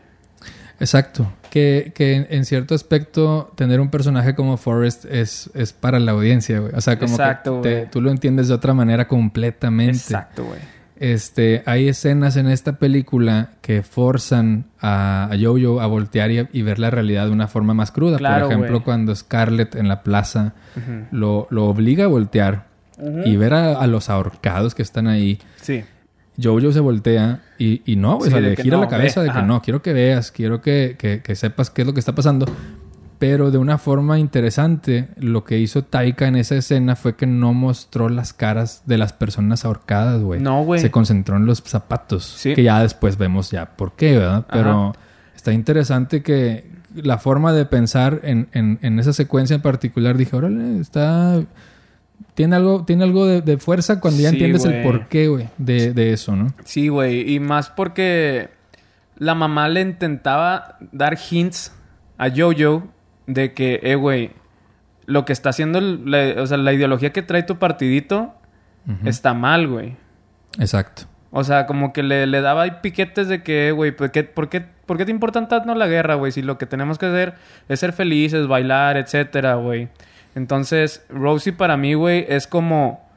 Exacto. Que, que en, cierto aspecto tener un personaje como Forrest es, es para la audiencia, güey. O sea, como Exacto, que te- tú lo entiendes de otra manera completamente. Exacto, güey. Este, hay escenas en esta película que forzan a, a Jojo a voltear y, y ver la realidad de una forma más cruda. Claro, Por ejemplo, cuando Scarlett en la plaza lo, lo obliga a voltear y ver a, a los ahorcados que están ahí. Sí. Jojo se voltea y, y no, güey, Sí, o sea, le gira no, la cabeza ve, de que ajá. no, quiero que veas, quiero que, que- que sepas qué es lo que está pasando. Pero de una forma interesante, lo que hizo Taika en esa escena fue que no mostró las caras de las personas ahorcadas, güey. No, güey. Se concentró en los zapatos. Sí. Que ya después vemos ya por qué, ¿verdad? Pero está interesante que la forma de pensar en, en- en esa secuencia en particular, dije, órale, está... Tiene algo, tiene algo de, de fuerza cuando ya Sí, entiendes el porqué, güey, de, de eso, ¿no? Sí, güey. Y más porque la mamá le intentaba dar hints a Jojo de que, eh, güey, lo que está haciendo, la, o sea, la ideología que trae tu partidito está mal, güey. Exacto. O sea, como que le, le daba ahí piquetes de que, güey, ¿por qué, por, qué, ¿por qué te importa tanto la guerra, güey? Si lo que tenemos que hacer es ser felices, bailar, etcétera, güey. Entonces, Rosie para mí, güey, es como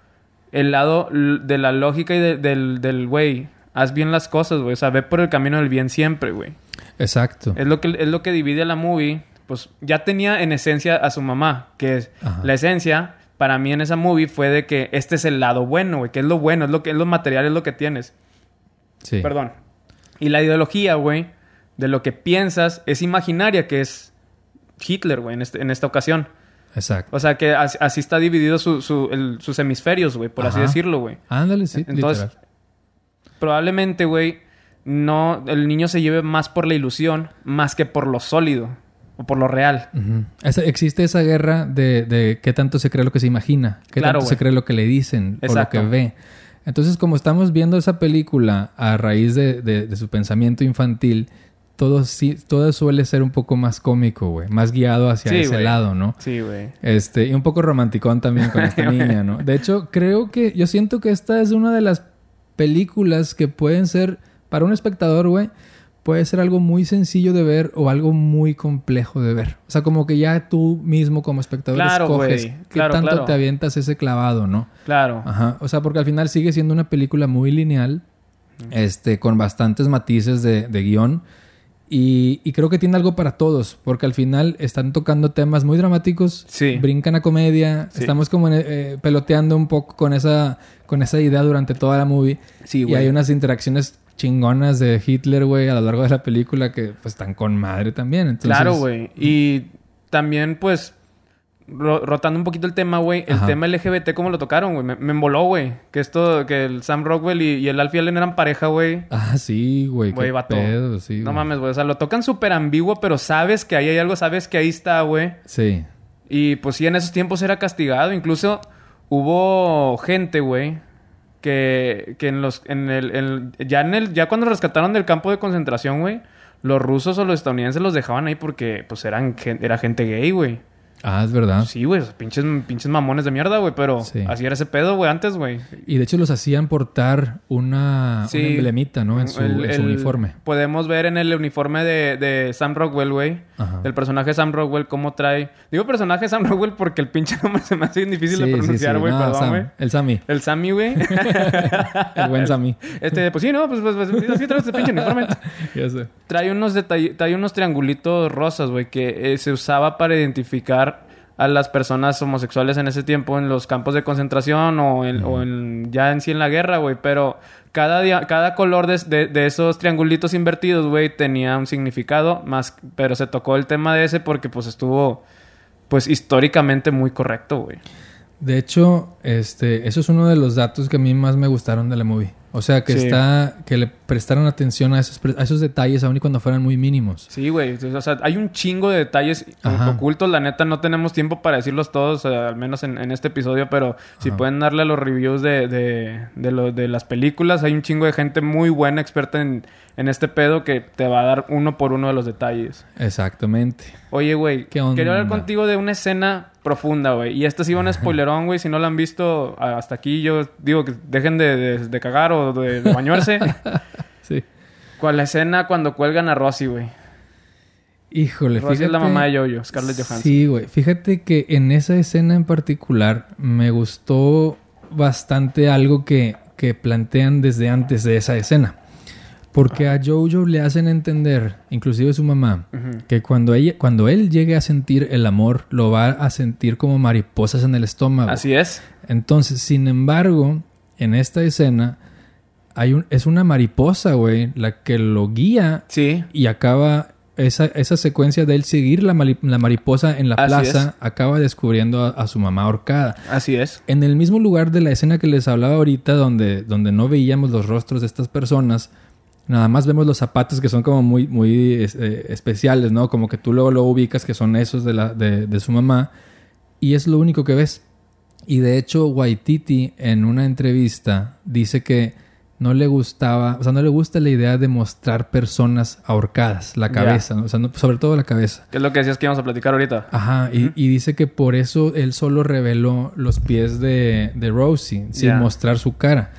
el lado de la lógica y de- del, del, güey, haz bien las cosas, güey. O sea, ve por el camino del bien siempre, güey. Exacto. Es lo que, es lo que divide a la movie. Pues ya tenía en esencia a su mamá, que es Ajá. la esencia para mí en esa movie fue de que este es el lado bueno, güey, que es lo bueno, es lo que es lo material, es lo que tienes. Sí. Perdón. Y la ideología, güey, de lo que piensas es imaginaria, que es Hitler, güey, en, este- en esta ocasión. Exacto. O sea, que as- así, está dividido su- su- el- sus hemisferios, güey, por así decirlo, güey. Ándale, sí, Entonces, literal. Probablemente, güey, no, el niño se lleve más por la ilusión, más que por lo sólido o por lo real. Esa- existe esa guerra de, de qué tanto se cree lo que se imagina, qué Claro, tanto se cree lo que le dicen Exacto. o lo que ve. Entonces, como estamos viendo esa película a raíz de, de- de su pensamiento infantil, todo, sí, todo suele ser un poco más cómico, güey. Más guiado hacia Sí, ese lado, ¿no? Sí, güey. Este, y un poco romanticón también con esta niña, ¿no? De hecho, creo que yo siento que esta es una de las películas que pueden ser, para un espectador, güey, puede ser algo muy sencillo de ver o algo muy complejo de ver. O sea, como que ya tú mismo como espectador Claro, escoges güey. qué Claro, tanto claro. te avientas ese clavado, ¿no? Claro. Ajá. O sea, porque al final sigue siendo una película muy lineal, este, con bastantes matices de, de guion. Y, y creo que tiene algo para todos, porque al final están tocando temas muy dramáticos, Sí. brincan a comedia, Sí. estamos como eh, peloteando un poco con esa, con esa idea durante toda la movie. Sí, y hay unas interacciones chingonas de Hitler, güey, a lo largo de la película que pues están con madre también. Entonces, Claro, güey. Y también, pues, rotando un poquito el tema, güey, el Ajá. tema LGBT, ¿cómo lo tocaron, güey? Me, me emboló, güey. Que esto, que el Sam Rockwell y, y el Alfie Allen eran pareja, güey. Ah, sí, güey. Güey, vato. pedo, sí, No mames, güey. O sea, lo tocan súper ambiguo, pero sabes que ahí hay algo, sabes que ahí está, güey. Sí. Y pues sí, en esos tiempos era castigado. Incluso hubo gente, güey, que, que en los, en el, en- ya en el, ya cuando rescataron del campo de concentración, güey, los rusos o los estadounidenses los dejaban ahí porque, pues, eran, era gente gay, güey. Ah, es verdad. Sí, güey, pinches, pinches mamones de mierda, güey, pero Sí. así era ese pedo, güey, antes, güey. Y de hecho los hacían portar una, Sí. una emblemita, ¿no? En su, El- en su el- uniforme. Podemos ver en el uniforme de, de Sam Rockwell, güey. Ajá. El personaje Sam Rockwell, cómo trae. Digo personaje Sam Rockwell porque el pinche nombre se me hace difícil Sí, de sí, pronunciar, sí. güey, No, perdón, Sam. güey. El Sammy. El Sammy, güey. El buen Sammy. este, pues sí, no, pues, pues, pues así trae este pinche uniforme. ya sé. Trae unos detall- trae unos triangulitos rosas, güey, que eh, se usaba para identificar a las personas homosexuales en ese tiempo en los campos de concentración o, en, o en- ya en sí en la guerra, güey. Pero cada cada color de, de- de esos triangulitos invertidos, güey, tenía un significado más. Pero se tocó el tema de ese porque pues estuvo, pues históricamente muy correcto, güey. De hecho, este, eso es uno de los datos que a mí más me gustaron de la movie. O sea, que Sí. está... Que le prestaron atención a esos, a esos detalles, aun y cuando fueran muy mínimos. Sí, güey. O sea, hay un chingo de detalles Ajá. ocultos. La neta, no tenemos tiempo para decirlos todos, eh, al menos en, en este episodio. Pero si pueden darle a los reviews de, de, de, lo- de las películas, hay un chingo de gente muy buena, experta en, en este pedo, que te va a dar uno por uno de los detalles. Exactamente. Oye, güey, quería hablar contigo de una escena profunda, güey. Y esta sí va un spoilerón, güey. Si no la han visto hasta aquí, yo digo que dejen de, de- de cagar o de, de bañarse. Sí. ¿Cuál la escena cuando cuelgan a Rosy, güey? Híjole, Rosy es la fíjate- mamá de Jojo, Scarlett Johansson. Sí, güey. Fíjate que en esa escena en particular me gustó bastante algo que, que plantean desde antes de esa escena. Porque a Jojo le hacen entender, inclusive su mamá, que cuando, ella, cuando él llegue a sentir el amor, lo va a sentir como mariposas en el estómago. Así es. Entonces, sin embargo, en esta escena hay un, es una mariposa, güey, la que lo guía Sí. y acaba esa, esa secuencia de él seguir la, mali- la mariposa en la Así plaza, acaba descubriendo a, a su mamá ahorcada. Así es. En el mismo lugar de la escena que les hablaba ahorita, donde, donde no veíamos los rostros de estas personas, nada más vemos los zapatos que son como muy, muy eh, especiales, ¿no? Como que tú luego lo ubicas que son esos de, la, de, de su mamá, y es lo único que ves. Y de hecho, Waititi en una entrevista dice que no le gustaba, o sea, no le gusta la idea de mostrar personas ahorcadas, la cabeza, ¿no? o sea, no- sobre todo la cabeza. ¿Qué es lo que decías que íbamos a platicar ahorita? Ajá, y, y dice que por eso él solo reveló los pies de, de Rosie, sin Ya. mostrar su cara.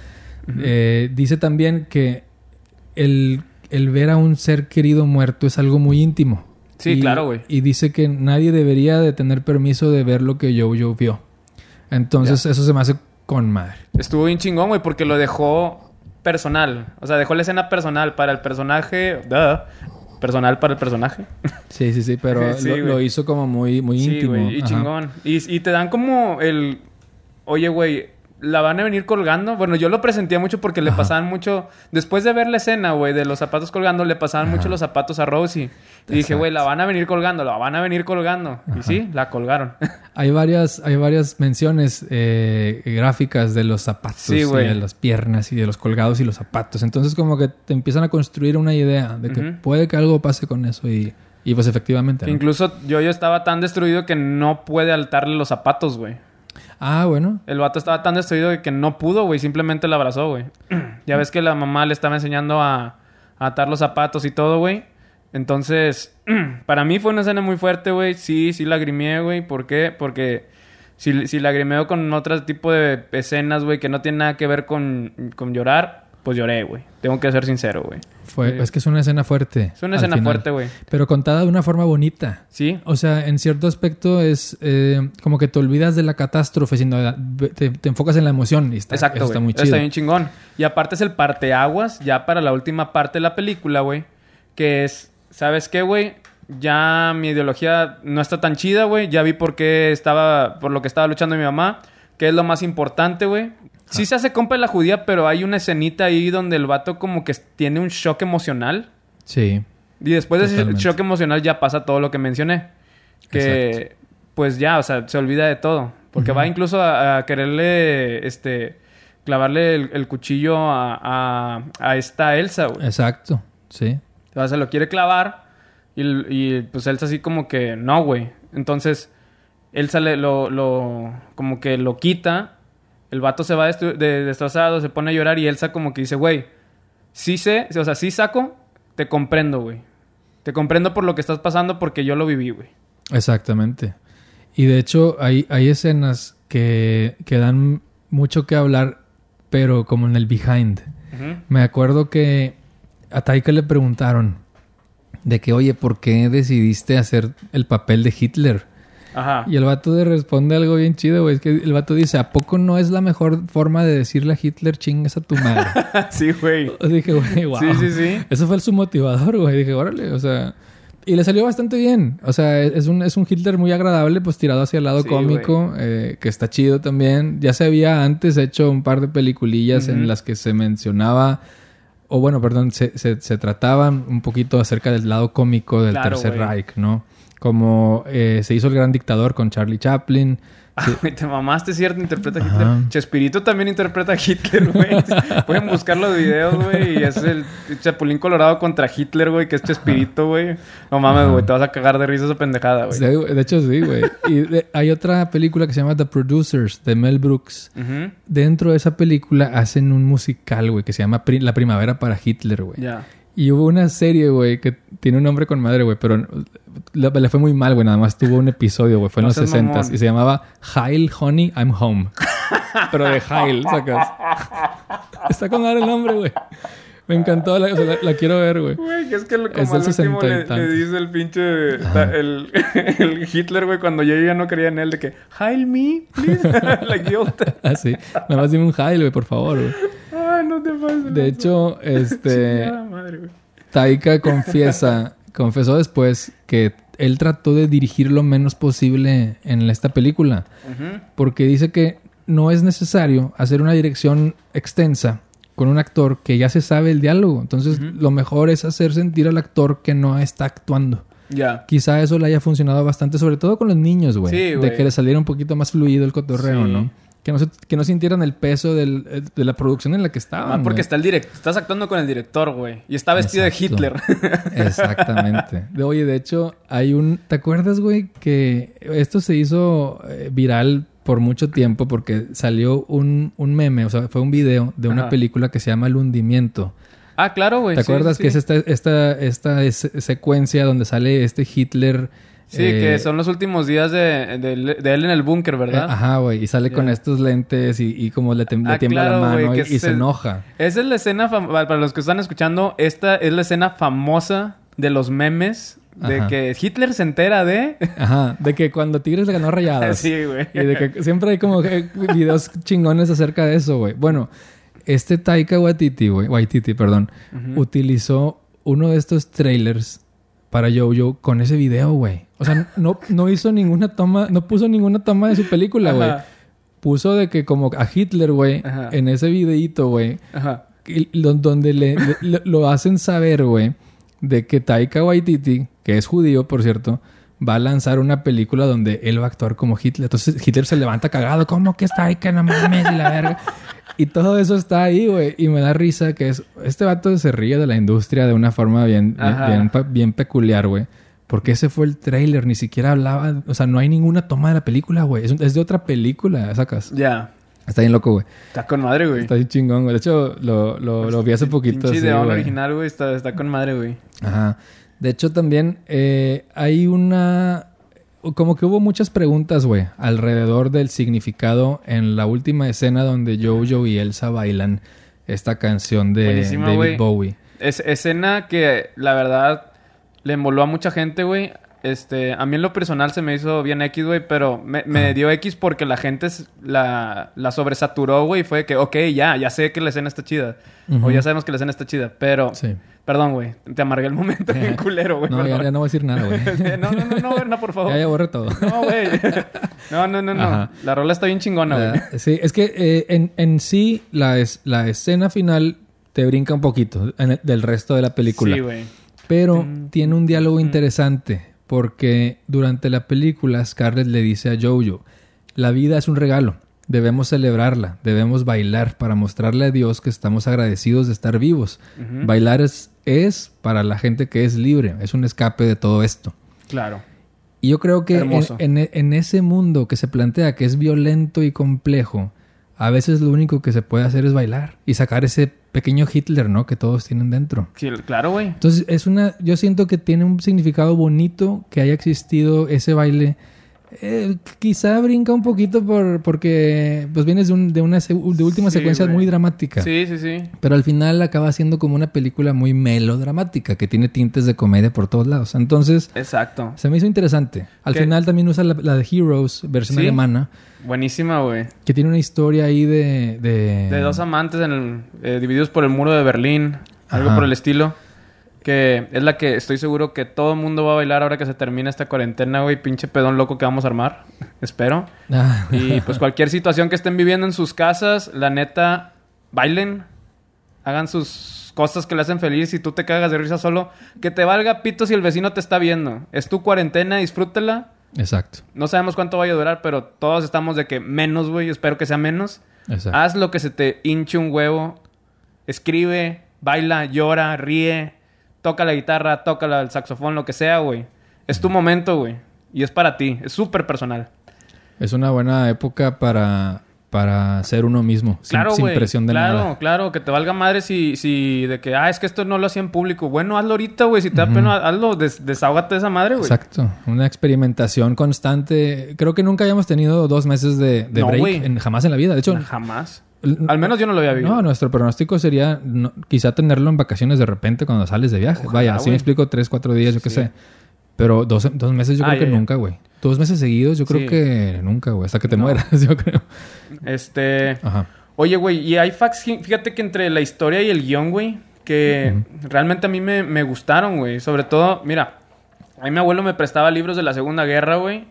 Eh, dice también que el, el ver a un ser querido muerto es algo muy íntimo. Sí, Y- claro, güey. Y dice que nadie debería de tener permiso de ver lo que Jojo vio. Entonces eso se me hace con madre. Estuvo bien chingón, güey, porque lo dejó personal. O sea, dejó la escena personal para el personaje. Duh. Personal para el personaje. Sí, sí, sí, pero Sí, lo, hizo como muy, muy Sí, íntimo. güey, y Ajá. chingón. Y, y te dan como el. Oye, güey, la van a venir colgando. Bueno, yo lo presentía mucho porque le Ajá. pasaban mucho. Después de ver la escena, güey, de los zapatos colgando, le pasaban Ajá. mucho los zapatos a Rosie. Y dije, güey, la van a venir colgando, la van a venir colgando. Y sí, la colgaron. Hay varias, hay varias menciones eh, gráficas de los zapatos Sí, y de las piernas y de los colgados y los zapatos. Entonces como que te empiezan a construir una idea de que puede que algo pase con eso y, y pues efectivamente. Incluso yo, yo estaba tan destruido que no puede altarle los zapatos, güey. Ah, bueno. El vato estaba tan destruido que no pudo, güey. Simplemente la abrazó, güey. ya ves que la mamá le estaba enseñando a, a atar los zapatos y todo, güey. Entonces, para mí fue una escena muy fuerte, güey. Sí, sí lagrimeé, güey. ¿Por qué? Porque si, si lagrimeo con otro tipo de escenas, güey, que no tienen nada que ver con, con llorar, pues lloré, güey. Tengo que ser sincero, güey. Fue, Sí. Es que es una escena fuerte. Es una escena final. fuerte, güey. Pero contada de una forma bonita. Sí, O sea, en cierto aspecto es eh, como que te olvidas de la catástrofe, sino te, te enfocas en la emoción y está, Exacto, está muy Está chido. bien chingón. Y aparte es el parteaguas ya para la última parte de la película, güey. Que es, ¿sabes qué, güey? Ya mi ideología no está tan chida, güey. Ya vi por qué estaba, por lo que estaba luchando mi mamá. Que es lo más importante, güey. Sí se hace compa de la judía, pero hay una escenita ahí donde el vato como que tiene un shock emocional. Sí. Y después de ese shock emocional ya pasa todo lo que mencioné. Que pues ya, o sea, se olvida de todo. Porque va incluso a, a quererle, este, clavarle el, el cuchillo a, a, a esta Elsa, güey. Exacto. Sí. O sea, se lo quiere clavar y, y, pues Elsa así como que no, güey. Entonces, Elsa le, lo, lo, como que lo quita. El vato se va de- destrozado, se pone a llorar y Elsa como que dice, güey, sí sé, o sea, sí saco, te comprendo, güey. Te comprendo por lo que estás pasando porque yo lo viví, güey. Exactamente. Y de hecho hay, hay escenas que, que dan mucho que hablar, pero como en el behind. Me acuerdo que a Taika le preguntaron de que, oye, ¿por qué decidiste hacer el papel de Hitler? Ajá. Y el vato le responde algo bien chido, güey. Es que el vato dice, ¿a poco no es la mejor forma de decirle a Hitler chingas a tu madre? sí, güey. Dije, güey, wow. Sí, sí, sí. Eso fue su motivador, güey. Dije, órale, o sea... Y le salió bastante bien. O sea, es un, es un Hitler muy agradable, pues tirado hacia el lado Sí, cómico, eh, que está chido también. Ya se había antes hecho un par de peliculillas en las que se mencionaba, o bueno, perdón, se, se, se trataba un poquito acerca del lado cómico del Claro, Tercer. Reich, ¿no? Como eh, se hizo El Gran Dictador con Charlie Chaplin. Ah, güey, te mamaste, ¿cierto? Interpreta a Hitler. Chespirito también interpreta a Hitler, güey. Pueden buscar los videos, güey. Y es el Chapulín Colorado contra Hitler, güey, que es Chespirito, güey. No mames, güey. Te vas a cagar de risa esa pendejada, güey. Sí, de hecho, sí, güey. Y de- hay otra película que se llama The Producers, de Mel Brooks. Dentro de esa película hacen un musical, güey, que se llama La Primavera para Hitler, güey. Ya. Y hubo una serie, güey, que tiene un nombre con madre, güey, pero le, le fue muy mal, güey. Nada más tuvo un episodio, güey. Fue en No los seas 60 mamón. y se llamaba Heil, Honey, I'm Home. pero de Heil, sacas. Está con madre el nombre, güey. Me encantó, la, o sea, la- la quiero ver, güey. Es que lo- Es como del al último 60 y le, le dice el pinche... ta- El, el Hitler, güey, cuando yo ya no creía en él, de que... Heil me, please. like Yoda. Ah, sí. Nada más dime un Heil, güey, por favor, güey. Ay, no te pases. De hecho, este... Madre. Taika confiesa, confesó después que él trató de dirigir lo menos posible en esta película. Porque dice que no es necesario hacer una dirección extensa con un actor que ya se sabe el diálogo. Entonces, lo mejor es hacer sentir al actor que no está actuando. Ya. Quizá eso le haya funcionado bastante, sobre todo con los niños, güey. Sí, de que le saliera un poquito más fluido el cotorreo, Sí. ¿no? Que no, se- que no sintieran el peso del- eh, de la producción en la que estaban. Ah, porque güey. está el director. Estás actuando con el director, güey. Y está vestido Exacto. de Hitler. Exactamente. De- Oye, de hecho, hay un... ¿Te acuerdas, güey? Que esto se hizo eh, viral por mucho tiempo porque salió un, un meme, o sea, fue un video de una Ajá. película que se llama El hundimiento. ah, claro, güey. ¿Te acuerdas sí, que es esta, esta, esta es- secuencia donde sale este Hitler... Sí, eh, que son los últimos días de, de- de él en el búnker, eh, ¿verdad? ajá, güey. Y sale con estos lentes y, y como le, tem- le Ah, tiembla claro, la mano y, se enoja. Esa es la escena, para los que están escuchando, esta es la escena famosa de los memes de Ajá. que Hitler se entera de... Ajá. De que cuando Tigres le ganó Rayadas. sí, güey. Y de que siempre hay como que videos chingones acerca de eso, güey. Bueno, este Taika Waititi, güey, Waititi, perdón, utilizó uno de estos trailers para Jojo con ese video, güey. O sea, no, no hizo ninguna toma, no puso ninguna toma de su película, güey. Puso de que como a Hitler, güey, en ese videíto, güey, donde le, le- le- lo hacen saber, güey, de que Taika Waititi, que es judío, por cierto, va a lanzar una película donde él va a actuar como Hitler. Entonces Hitler se levanta cagado, ¿cómo que es Taika? No mames, y la verga. Y todo eso está ahí, güey. Y me da risa que es... Este vato se ríe de la industria de una forma bien, bien, bien, peculiar, güey. Porque ese fue el trailer, ni siquiera hablaba... O sea, no hay ninguna toma de la película, güey. Es, es de otra película, sacas. Ya. Está bien loco, güey. Está con madre, güey. Está bien chingón, güey. De hecho, lo, lo, lo vi hace poquito. Ideón güey. original, güey. Está, está con madre, güey. Ajá. De hecho, también eh, hay una... Como que hubo muchas preguntas, güey, alrededor del significado en la última escena donde Jojo y Elsa bailan esta canción de Buenísima, David. Bowie. Es escena que, la verdad, le emboló a mucha gente, güey. Este, a mí en lo personal se me hizo bien X, güey, pero me, dio X porque la gente la, la sobresaturó, güey. y Fue que, ok, ya, ya sé que la escena está chida. O ya sabemos que la escena está chida, pero... Sí. Perdón, güey. Te amargué el momento bien culero, güey. No, ya, no voy a decir nada, güey. no, no, no, no, por favor. ya, ya borré todo. No, güey. No, no, no, no. Ajá. La rola está bien chingona, güey. Sí, es que eh, en, en sí la, es, la escena final te brinca un poquito el- del resto de la película. Sí, güey. Pero tiene un diálogo interesante porque durante la película Scarlett le dice a Jojo, la vida es un regalo, debemos celebrarla, debemos bailar para mostrarle a Dios que estamos agradecidos de estar vivos. Bailar es, es para la gente que es libre, es un escape de todo esto. Claro. Y yo creo que en, Hermoso. en- en ese mundo que se plantea que es violento y complejo, a veces lo único que se puede hacer es bailar y sacar ese pequeño Hitler, ¿no? Que todos tienen dentro. Sí, claro, güey. Entonces, es una. Yo siento que tiene un significado bonito que haya existido ese baile. Eh, quizá brinca un poquito por, porque pues vienes de, un- de una de última Sí, secuencia güey. muy dramática. Sí, sí, sí. Pero al final acaba siendo como una película muy melodramática, que tiene tintes de comedia por todos lados. Entonces, Exacto. se me hizo interesante. Al ¿Qué? final también usa la, la de Heroes, versión Sí. alemana, Buenísima, güey. que tiene una historia ahí de... De, De dos amantes en el- eh, divididos por el muro de Berlín. Algo Ajá. por el estilo. Que es la que estoy seguro que todo el mundo va a bailar ahora que se termine esta cuarentena, güey. Pinche pedón loco que vamos a armar. Espero. Ah, Y pues cualquier situación que estén viviendo en sus casas, la neta, bailen. Hagan sus cosas que le hacen feliz y tú te cagas de risa solo, que te valga pito si el vecino te está viendo. Es tu cuarentena, disfrútala. Exacto. No sabemos cuánto vaya a durar, pero todos estamos de que menos, güey. Espero que sea menos. Exacto. Haz lo que se te hinche un huevo. Escribe, baila, llora, ríe. Toca la guitarra, toca el saxofón, lo que sea, güey. Es tu momento, güey. Y es para ti. Es súper personal. Es una buena época para, para ser uno mismo. sin- Claro, sin, güey. presión de claro, nada. claro. Que te valga madre si, si... De que, ah, es que esto no lo hacía en público. Bueno, hazlo ahorita, güey. Si te da pena, hazlo. Des- desahógate de esa madre, güey. Exacto. Una experimentación constante. Creo que nunca habíamos tenido dos meses de, de No, break. en- jamás en la vida. De hecho, Jamás. Al menos yo no lo había vivido. no, nuestro pronóstico sería no- quizá tenerlo en vacaciones de repente cuando sales de viaje. Ojalá, Vaya, así me explico, tres, cuatro días, yo qué Sí. sé. Pero dos, dos meses yo Ah, creo que ya, nunca, güey. Dos meses seguidos yo creo que nunca, güey. Hasta que te No. mueras, yo creo. Este... Ajá. Oye, güey, y hay facts, fíjate que entre la historia y el guion, güey, que realmente a mí me, me gustaron, güey. Sobre todo, mira, a mí mi abuelo me prestaba libros de la Segunda Guerra, güey.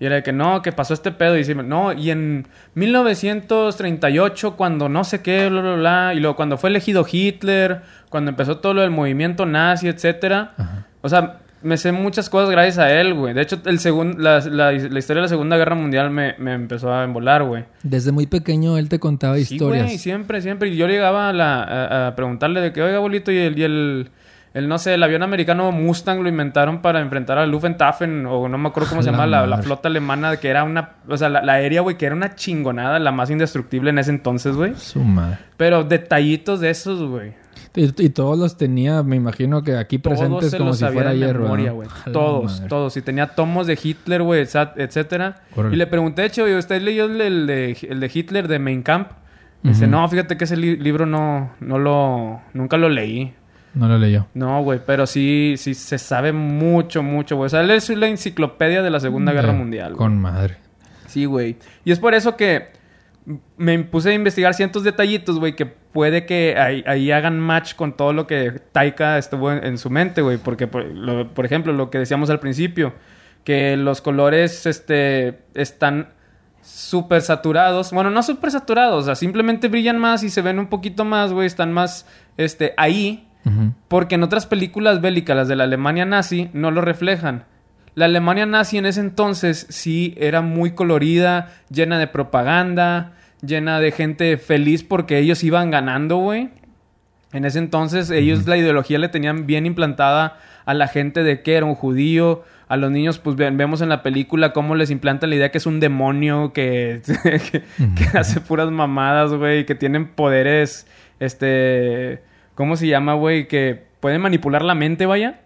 Y era de que no, que pasó este pedo. Y dice, no, y en 1938, cuando no sé qué, bla, bla, bla. Y luego cuando fue elegido Hitler, cuando empezó todo lo del movimiento nazi, etcétera. Ajá. O sea, me sé muchas cosas gracias a él, güey. De hecho, el segun- la, la- la historia de la Segunda Guerra Mundial me, me empezó a embolar, güey. Desde muy pequeño él te contaba Sí, historias. güey, siempre, siempre. Y yo llegaba a, la- a- a preguntarle de que, oiga, abuelito, y el, y el, el, no sé, el avión americano Mustang lo inventaron para enfrentar al Luftwaffe, o no me acuerdo cómo se la llama, la, flota alemana, que era una, o sea, la, la aérea, güey, que era una chingonada, la más indestructible en ese entonces, güey. Su madre. Pero detallitos de esos, güey. Y, y todos los tenía, me imagino que aquí Todos presentes se como los si fuera ayer, memoria, ¿no? güey. Todos, madre. todos. Y tenía tomos de Hitler, güey, etcétera. Y le pregunté, de hecho, ¿y ¿usted leyó el, el de, el de Hitler de Mein Kampf? Dice, no, fíjate que ese li- libro no, no lo... Nunca lo leí. No lo leyó. No, güey, pero sí, sí se sabe mucho, mucho, güey. O sea, él es la enciclopedia de la Segunda Guerra De- Mundial. Con madre. Sí, güey. Y es por eso que me puse a investigar cientos detallitos, güey, que puede que ahí, ahí hagan match con todo lo que Taika estuvo en, en su mente, güey. Porque, por, lo- por ejemplo, lo que decíamos al principio, que los colores este, están súper saturados. Bueno, no súper saturados, o sea, simplemente brillan más y se ven un poquito más, güey. Están más este, ahí. Porque en otras películas bélicas, las de la Alemania nazi, no lo reflejan. La Alemania nazi en ese entonces sí era muy colorida, llena de propaganda, llena de gente feliz porque ellos iban ganando, güey. En ese entonces ellos la ideología le tenían bien implantada a la gente de que era un judío. A los niños, pues ve- vemos en la película cómo les implantan la idea que es un demonio, que, que, que hace puras mamadas, güey, que tienen poderes, este, ¿cómo se llama, güey? Que pueden manipular la mente, vaya.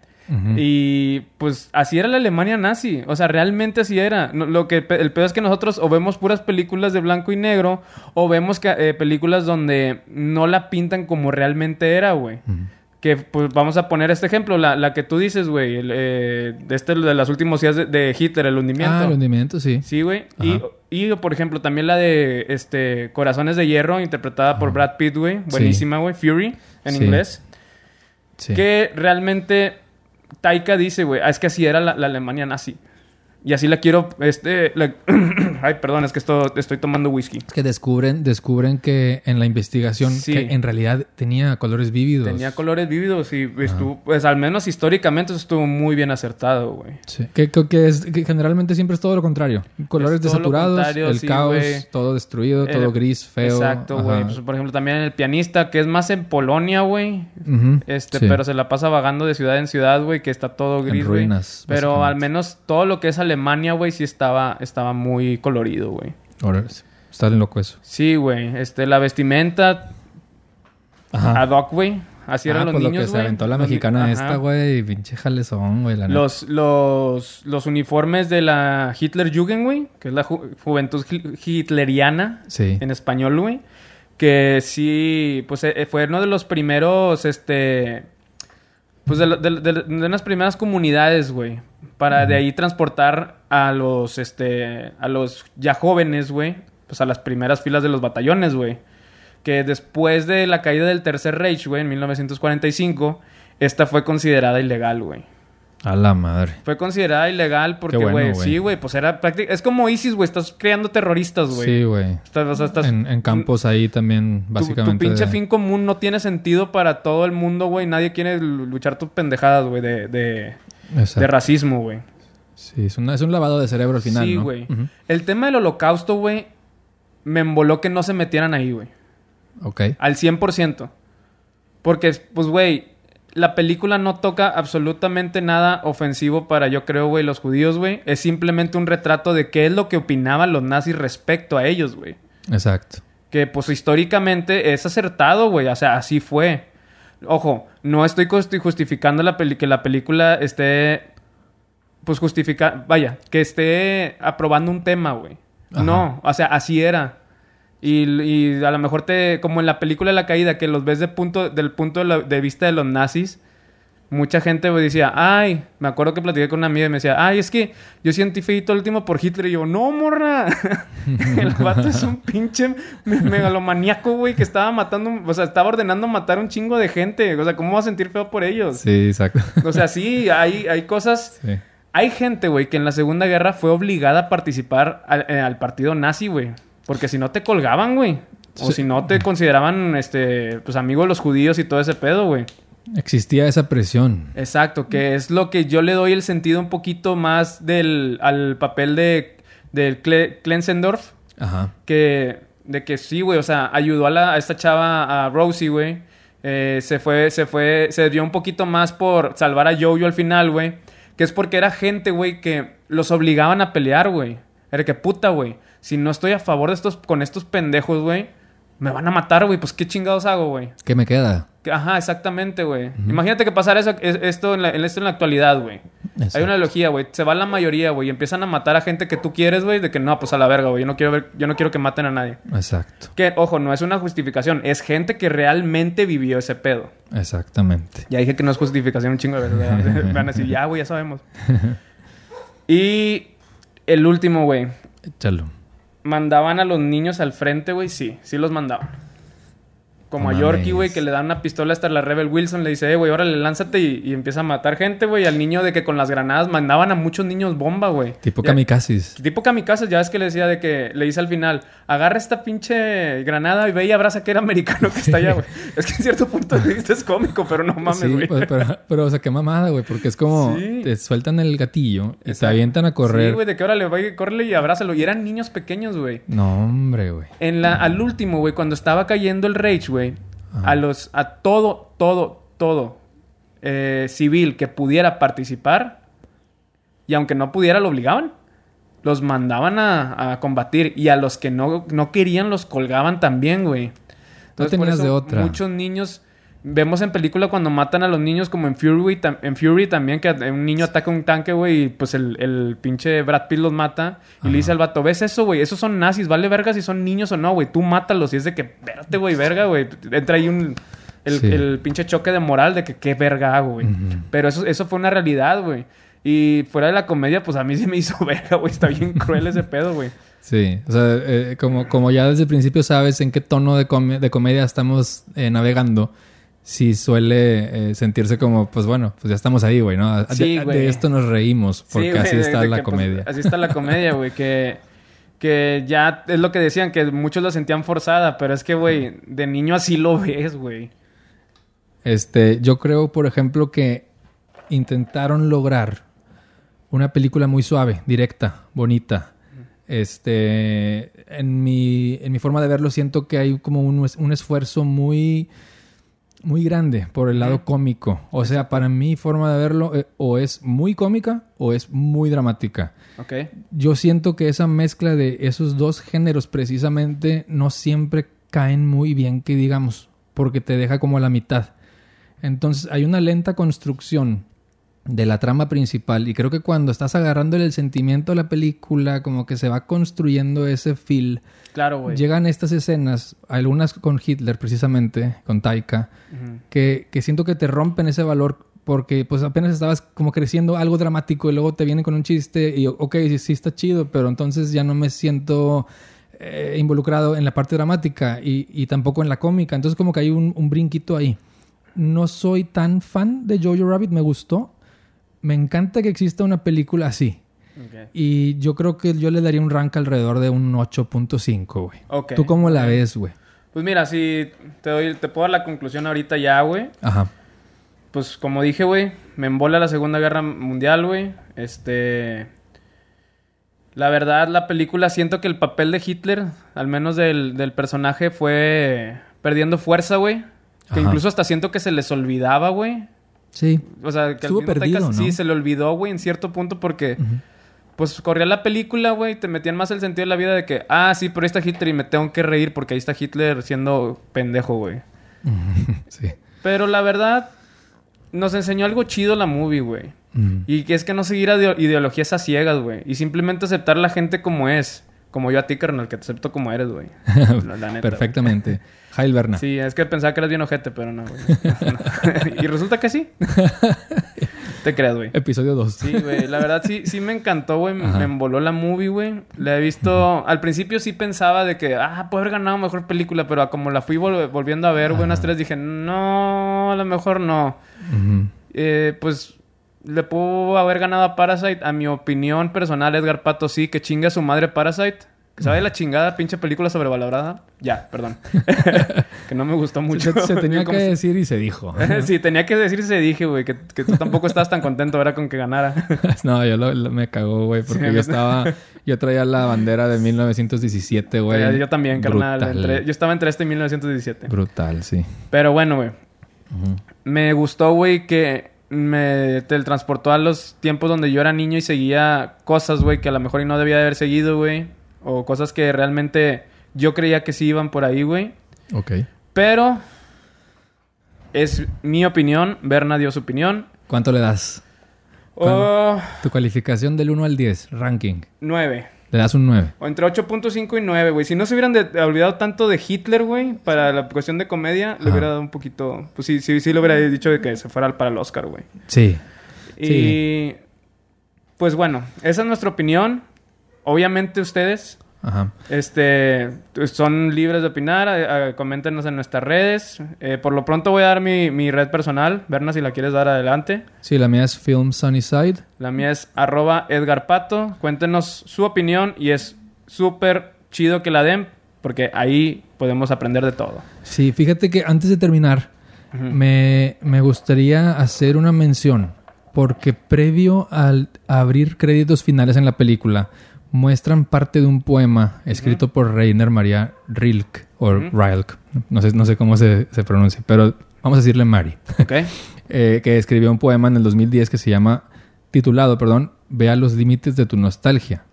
Y pues así era la Alemania nazi. O sea, realmente así era. No- lo que el peor es que nosotros o vemos puras películas de blanco y negro o vemos que, eh, películas donde no la pintan como realmente era, güey. Que pues vamos a poner este ejemplo, la, la que tú dices, güey, eh, de este de las últimos días de, de Hitler, el hundimiento. Ah, el hundimiento, sí. Sí, güey. Y, y, por ejemplo, también la de este Corazones de Hierro, interpretada por Brad Pitt, güey. Buenísima, güey. Fury, en Sí. inglés. Sí. Que realmente Taika dice, güey, ah, es que así era la, la Alemania nazi. Y así la quiero, este... la- Ay, perdón, es que esto, estoy tomando whisky. Es que descubren, descubren que en la investigación Sí. que en realidad tenía colores vívidos. Tenía colores vívidos y estuvo, pues al menos históricamente eso estuvo muy bien acertado, güey. Sí. Que, que- que es, que generalmente siempre es todo lo contrario. Colores Es todo lo desaturados, el sí, caos, güey. todo destruido, todo El- gris, feo. Exacto, güey. Pues, por ejemplo, también el pianista, que es más en Polonia, güey. Ujú. Este, Sí. pero se la pasa vagando de ciudad en ciudad, güey, que está todo gris, güey. ruinas, Pero al menos todo lo que es Alemania, güey, sí estaba, estaba muy colorido, güey. Sí. Está loco eso. Sí, güey. Este, la vestimenta ad hoc, güey. Así eran Ah, los pues lo niños, que se güey. aventó la Los mexicana Ajá. esta, güey. Pinche jalezón, güey. Los, los, los uniformes de la Hitler Jugend, güey, que es la ju- juventud hi- hitleriana Sí. en español, güey. Que sí, pues eh, fue uno de los primeros, este... Pues de, de, de- de unas primeras comunidades, güey. Para de ahí transportar a los, este... A los ya jóvenes, güey. Pues a las primeras filas de los batallones, güey. Que después de la caída del Tercer Reich, güey, en 1945... Esta fue considerada ilegal, güey. A la madre. Fue considerada ilegal porque, bueno, güey, sí, güey, pues era prácticamente... Es como ISIS, güey, estás creando terroristas, güey. Sí, güey. Estás- o sea, estás- En, en campos ahí también, tu- básicamente. Tu, pinche de- fin común no tiene sentido para todo el mundo, güey. Nadie quiere lu- luchar tus pendejadas, güey, de, de, racismo, güey. Sí, es, una- es un lavado de cerebro al final, sí, ¿no? güey. El tema del holocausto, güey, me emboló que no se metieran ahí, güey. Ok. Al 100%. Porque, pues, güey, la película no toca absolutamente nada ofensivo para, yo creo, güey, los judíos, güey. Es simplemente un retrato de qué es lo que opinaban los nazis respecto a ellos, güey. Exacto. Que, pues, históricamente es acertado, güey. O sea, así fue. Ojo, no estoy justi- justificando la peli- que la película esté, pues, justifica... Vaya, que esté aprobando un tema, güey. No, o sea, así era. Y, y a lo mejor te... Como en la película de La Caída, que los ves de punto, del punto de, la- de vista de los nazis... Mucha gente güey, decía, ay, me acuerdo que platiqué con una amiga y me decía, ay, es que yo sentí feito el último por Hitler. Y yo, no, morra. el vato es un pinche me- megalomaníaco, güey, que estaba matando, o sea, estaba ordenando matar un chingo de gente. O sea, ¿cómo va a sentir feo por ellos? Sí, exacto. O sea, sí, hay, hay cosas. Sí. Hay gente, güey, que en la Segunda Guerra fue obligada a participar al, eh, al partido nazi, güey. Porque si no te colgaban, güey. O Sí. si no te consideraban, este, pues amigo de los judíos y todo ese pedo, güey. Existía esa presión. Exacto, que es lo que yo le doy el sentido un poquito más del, al papel de, del Cle- Klenzendorf. Ajá. Que, de que sí, güey, o sea, ayudó a, la, a esta chava, a Rosie, güey. Eh, se fue, se fue, se dio un poquito más por salvar a Jojo al final, güey. Que es porque era gente, güey, que los obligaban a pelear, güey. Era que puta, güey. Si no estoy a favor de estos, con estos pendejos, güey, me van a matar, güey. Pues qué chingados hago, güey. ¿Qué me queda? Que- Ajá, exactamente, güey. Imagínate que pasara eso, es- esto, en la, esto en la actualidad, güey. Hay una analogía, güey. Se va la mayoría, güey. Y empiezan a matar a gente que tú quieres, güey. De que no, pues a la verga, güey. Yo no quiero ver, yo no quiero que maten a nadie. Exacto. Que, ojo, no es una justificación. Es gente que realmente vivió ese pedo. Exactamente. Ya dije que no es justificación un chingo de verdad. Van a decir, ya, güey, ya sabemos. y el último, güey. Échalo. ¿Mandaban a los niños al frente, güey? Sí, sí los mandaban. Como No a Yorkie, güey, que le dan una pistola hasta la Rebel Wilson. Le dice, eh, güey, órale, lánzate y, y empieza a matar gente, güey. Al niño de que con las granadas mandaban a muchos niños bomba, güey. Tipo Ya- kamikazes. Tipo kamikazes, ya ves que le decía de que le dice al final, agarra esta pinche granada y ve y abraza que era americano que está allá, güey. es que en cierto punto de vista es cómico, pero no mames, sí, güey. pues, pero, pero, o sea, qué mamada, güey. Porque es como... Sí. Te sueltan el gatillo y te avientan a correr. Sí, güey, de que órale, vaya, córrele y abrázalo. Y eran niños pequeños, güey. no, hombre, güey. En la, al último, güey, cuando estaba cayendo el Rage, güey, A los, a todo, todo, todo eh, civil que pudiera participar, y aunque no pudiera, lo obligaban. Los mandaban a, a combatir. Y a los que no, no querían, los colgaban también, güey. por tenías de otra. Muchos niños. Vemos en película cuando matan a los niños, como en Fury, en Fury también, que un niño ataca un tanque, güey, y pues el, el pinche Brad Pitt los mata. Y le dice al vato, ¿ves eso, güey? Esos son nazis, vale verga si son niños o no, güey. Tú mátalos. Y es de que, espérate, güey, verga, güey. Entra ahí un... El, Sí. el pinche choque de moral de que qué verga hago, güey. Pero eso, eso fue una realidad, güey. Y fuera de la comedia, pues a mí sí me hizo verga, güey. Está bien cruel ese pedo, güey. Sí, o sea, eh, como, como ya desde el principio sabes en qué tono de comedia estamos eh, navegando, sí suele eh, sentirse como, pues bueno, pues ya estamos ahí, güey, ¿no? De- Sí, de, güey. esto nos reímos, porque Sí, güey, así está de la que, pues, comedia. así está la comedia, güey. Que, que ya es lo que decían, que muchos lo sentían forzada. Pero es que, güey, de niño así lo ves, güey. Este, yo creo, por ejemplo, que intentaron lograr una película muy suave, directa, bonita. Este, en mi, en mi forma de verlo siento que hay como un, un esfuerzo muy, muy grande por el lado cómico. O sea, para mi forma de verlo, eh, o es muy cómica o es muy dramática. Ok. Yo siento que esa mezcla de esos dos géneros precisamente no siempre caen muy bien, que digamos, porque te deja como a la mitad. Entonces hay una lenta construcción de la trama principal y creo que cuando estás agarrándole el sentimiento a la película, como que se va construyendo ese feel, Claro, güey. llegan estas escenas, algunas con Hitler precisamente, con Taika, que, que siento que te rompen ese valor porque pues apenas estabas como creciendo algo dramático y luego te vienen con un chiste y ok, sí, sí está chido, pero entonces ya no me siento eh, involucrado en la parte dramática y, y tampoco en la cómica. Entonces como que hay un, un brinquito ahí. No soy tan fan de Jojo Rabbit, me gustó. Me encanta que exista una película así. Y yo creo que yo le daría un rank alrededor de un 8.5, güey. ¿Tú cómo la ves, güey? Pues mira, si te doy, te puedo dar la conclusión ahorita ya, güey. Ajá. Pues como dije, güey, me embola la Segunda Guerra Mundial, güey. Este. La verdad, la película, siento que el papel de Hitler, al menos del, del personaje, fue perdiendo fuerza, güey. Que Ajá. incluso hasta siento que se les olvidaba, güey. Sí. O sea, que Estuvo perdido, sí se le olvidó, güey, en cierto punto porque pues corría la película, güey, te metían más el sentido de la vida de que, ah, sí, pero ahí está Hitler y me tengo que reír porque ahí está Hitler siendo pendejo, güey. sí. Pero la verdad nos enseñó algo chido la movie, güey. Y que es que no seguir a ideo- ideologías a ciegas, güey, y simplemente aceptar la gente como es, como yo a ti, carnal, que te acepto como eres, güey. La- neta, Perfectamente. Jail Berna. Sí, es que pensaba que eras bien ojete, pero no, güey. No. y resulta que sí. Te creas, güey. Episodio 2. Sí, güey. La verdad sí, sí me encantó, güey. Me emboló la movie, güey. La he visto... Al principio sí pensaba de que... Ah, puede haber ganado mejor película. Pero como la fui vol- volviendo a ver, güey, unas tres dije... No, a lo mejor no. Eh, pues... Le pudo haber ganado a Parasite. A mi opinión personal, Edgar Pato sí. Que chinga a su madre Parasite. Que sabe la chingada, pinche película sobrevalorada. Ya, perdón. que no me gustó mucho. Se, se tenía que decir y se dijo. sí, tenía que decirse, dije, güey, que, que tú tampoco estabas tan contento, ¿verdad? Con que ganara. No, yo lo- lo- me cagó, güey, porque Sí, yo estaba... Yo traía la bandera de 1917, güey. yo también, carnal. Entre- yo estaba entre este y 1917. Brutal, sí. Pero bueno, güey. Me gustó, güey, que me teletransportó a los tiempos donde yo era niño y seguía cosas, güey, que a lo mejor y no debía de haber seguido, güey. O cosas que realmente yo creía que sí iban por ahí, güey. Ok. Pero es mi opinión. Berna dio su opinión. ¿Cuánto le das? Oh, Tu calificación del 1 al 10, ranking. 9. Le das un 9. O entre 8.5 y 9, güey. Si no se hubieran de- olvidado tanto de Hitler, güey, para la cuestión de comedia, le hubiera dado un poquito. Pues sí, sí, sí le hubiera dicho de que se fuera para el Oscar, güey. Sí. Y. Pues bueno, esa es nuestra opinión. Obviamente ustedes. Ajá. Este, son libres de opinar, eh, eh, coméntenos en nuestras redes. Eh, por lo pronto voy a dar mi, mi red personal. Berna, si la quieres dar adelante. Sí, la mía es Film Sunnyside. La mía es arroba Edgar Pato. Cuéntenos su opinión y es súper chido que la den porque ahí podemos aprender de todo. Sí, fíjate que antes de terminar, me, me gustaría hacer una mención. Porque previo al abrir créditos finales en la película, muestran parte de un poema escrito por Rainer Maria Rilke, o Ujú. Rilke, no sé, no sé cómo se, se pronuncia, pero vamos a decirle Mari. ¿Ok? eh, que escribió un poema en el 2010 que se llama, titulado, perdón, Vea los límites de tu nostalgia.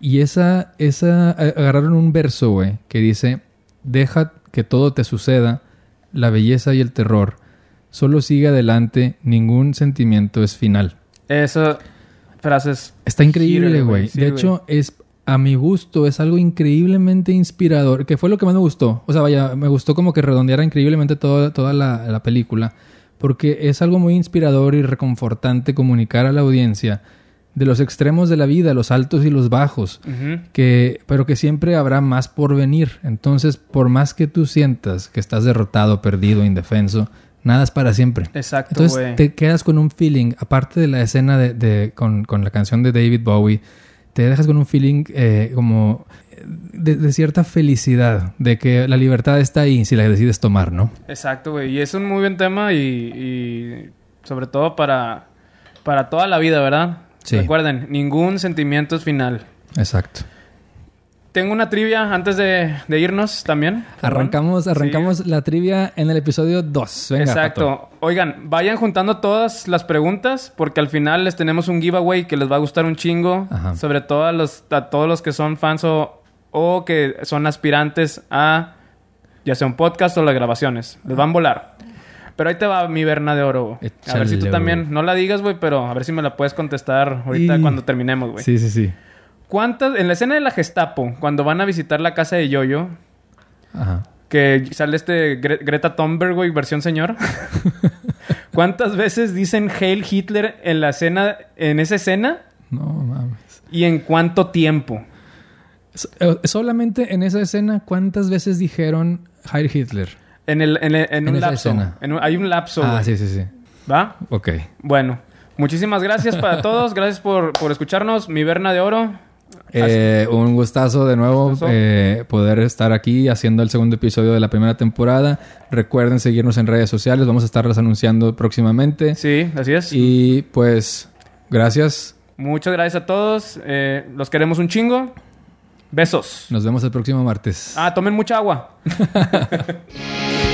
Y esa, esa, a- agarraron un verso, güey, que dice, deja que todo te suceda, la belleza y el terror, solo sigue adelante, ningún sentimiento es final. Eso, frases. Está increíble, güey. sí, de hecho, es a mi gusto, es algo increíblemente inspirador, que fue lo que más me gustó. O sea, vaya, me gustó como que redondeara increíblemente toda, toda la, la película, porque es algo muy inspirador y reconfortante comunicar a la audiencia de los extremos de la vida, los altos y los bajos, que, pero que siempre habrá más por venir. Entonces, por más que tú sientas que estás derrotado, perdido, indefenso, nada es para siempre. Exacto, Entonces te quedas con un feeling, aparte de la escena de, de- con, con la canción de David Bowie, te dejas con un feeling eh, como de, de cierta felicidad, de que la libertad está ahí si la decides tomar, ¿no? Exacto, güey. Y es un muy buen tema y, y sobre todo para, para toda la vida, ¿verdad? Sí. Recuerden, ningún sentimiento es final. Exacto. Tengo una trivia antes de, de irnos también. Arrancamos, Sí. arrancamos la trivia en el episodio 2. Venga, Exacto. Pato. Oigan, vayan juntando todas las preguntas porque al final les tenemos un giveaway que les va a gustar un chingo. Ajá. Sobre todo a, los, a todos los que son fans o, o que son aspirantes a ya sea un podcast o las grabaciones. Les van a volar. Pero ahí te va mi Berna de oro. güey. A ver si tú también, no la digas, güey, pero a ver si me la puedes contestar ahorita Y- cuando terminemos, güey. Sí, sí, sí. ¿Cuántas, en la escena de la Gestapo, cuando van a visitar la casa de Yoyo, Ajá. que sale este Gre- Greta Thunberg, güey, versión señor. ¿Cuántas veces dicen Hail Hitler en la escena, en esa escena? No mames. ¿Y en cuánto tiempo? Eh, solamente en esa escena, ¿cuántas veces dijeron Heil Hitler? En, el, en, el- en un esa lapso. escena. En un- hay un lapso, ah, sí, sí, sí. ¿Va? Ok. Bueno, Muchísimas gracias para todos. Gracias por, por escucharnos. Mi Berna de Oro. Eh, un gustazo de nuevo Gustazo. eh, poder estar aquí haciendo el segundo episodio de la primera temporada. Recuerden seguirnos en redes sociales, vamos a estarlas anunciando próximamente. Sí, así es. Y pues, gracias. Muchas gracias a todos. Eh, los queremos un chingo. Besos. Nos vemos el próximo martes. Ah, tomen mucha agua.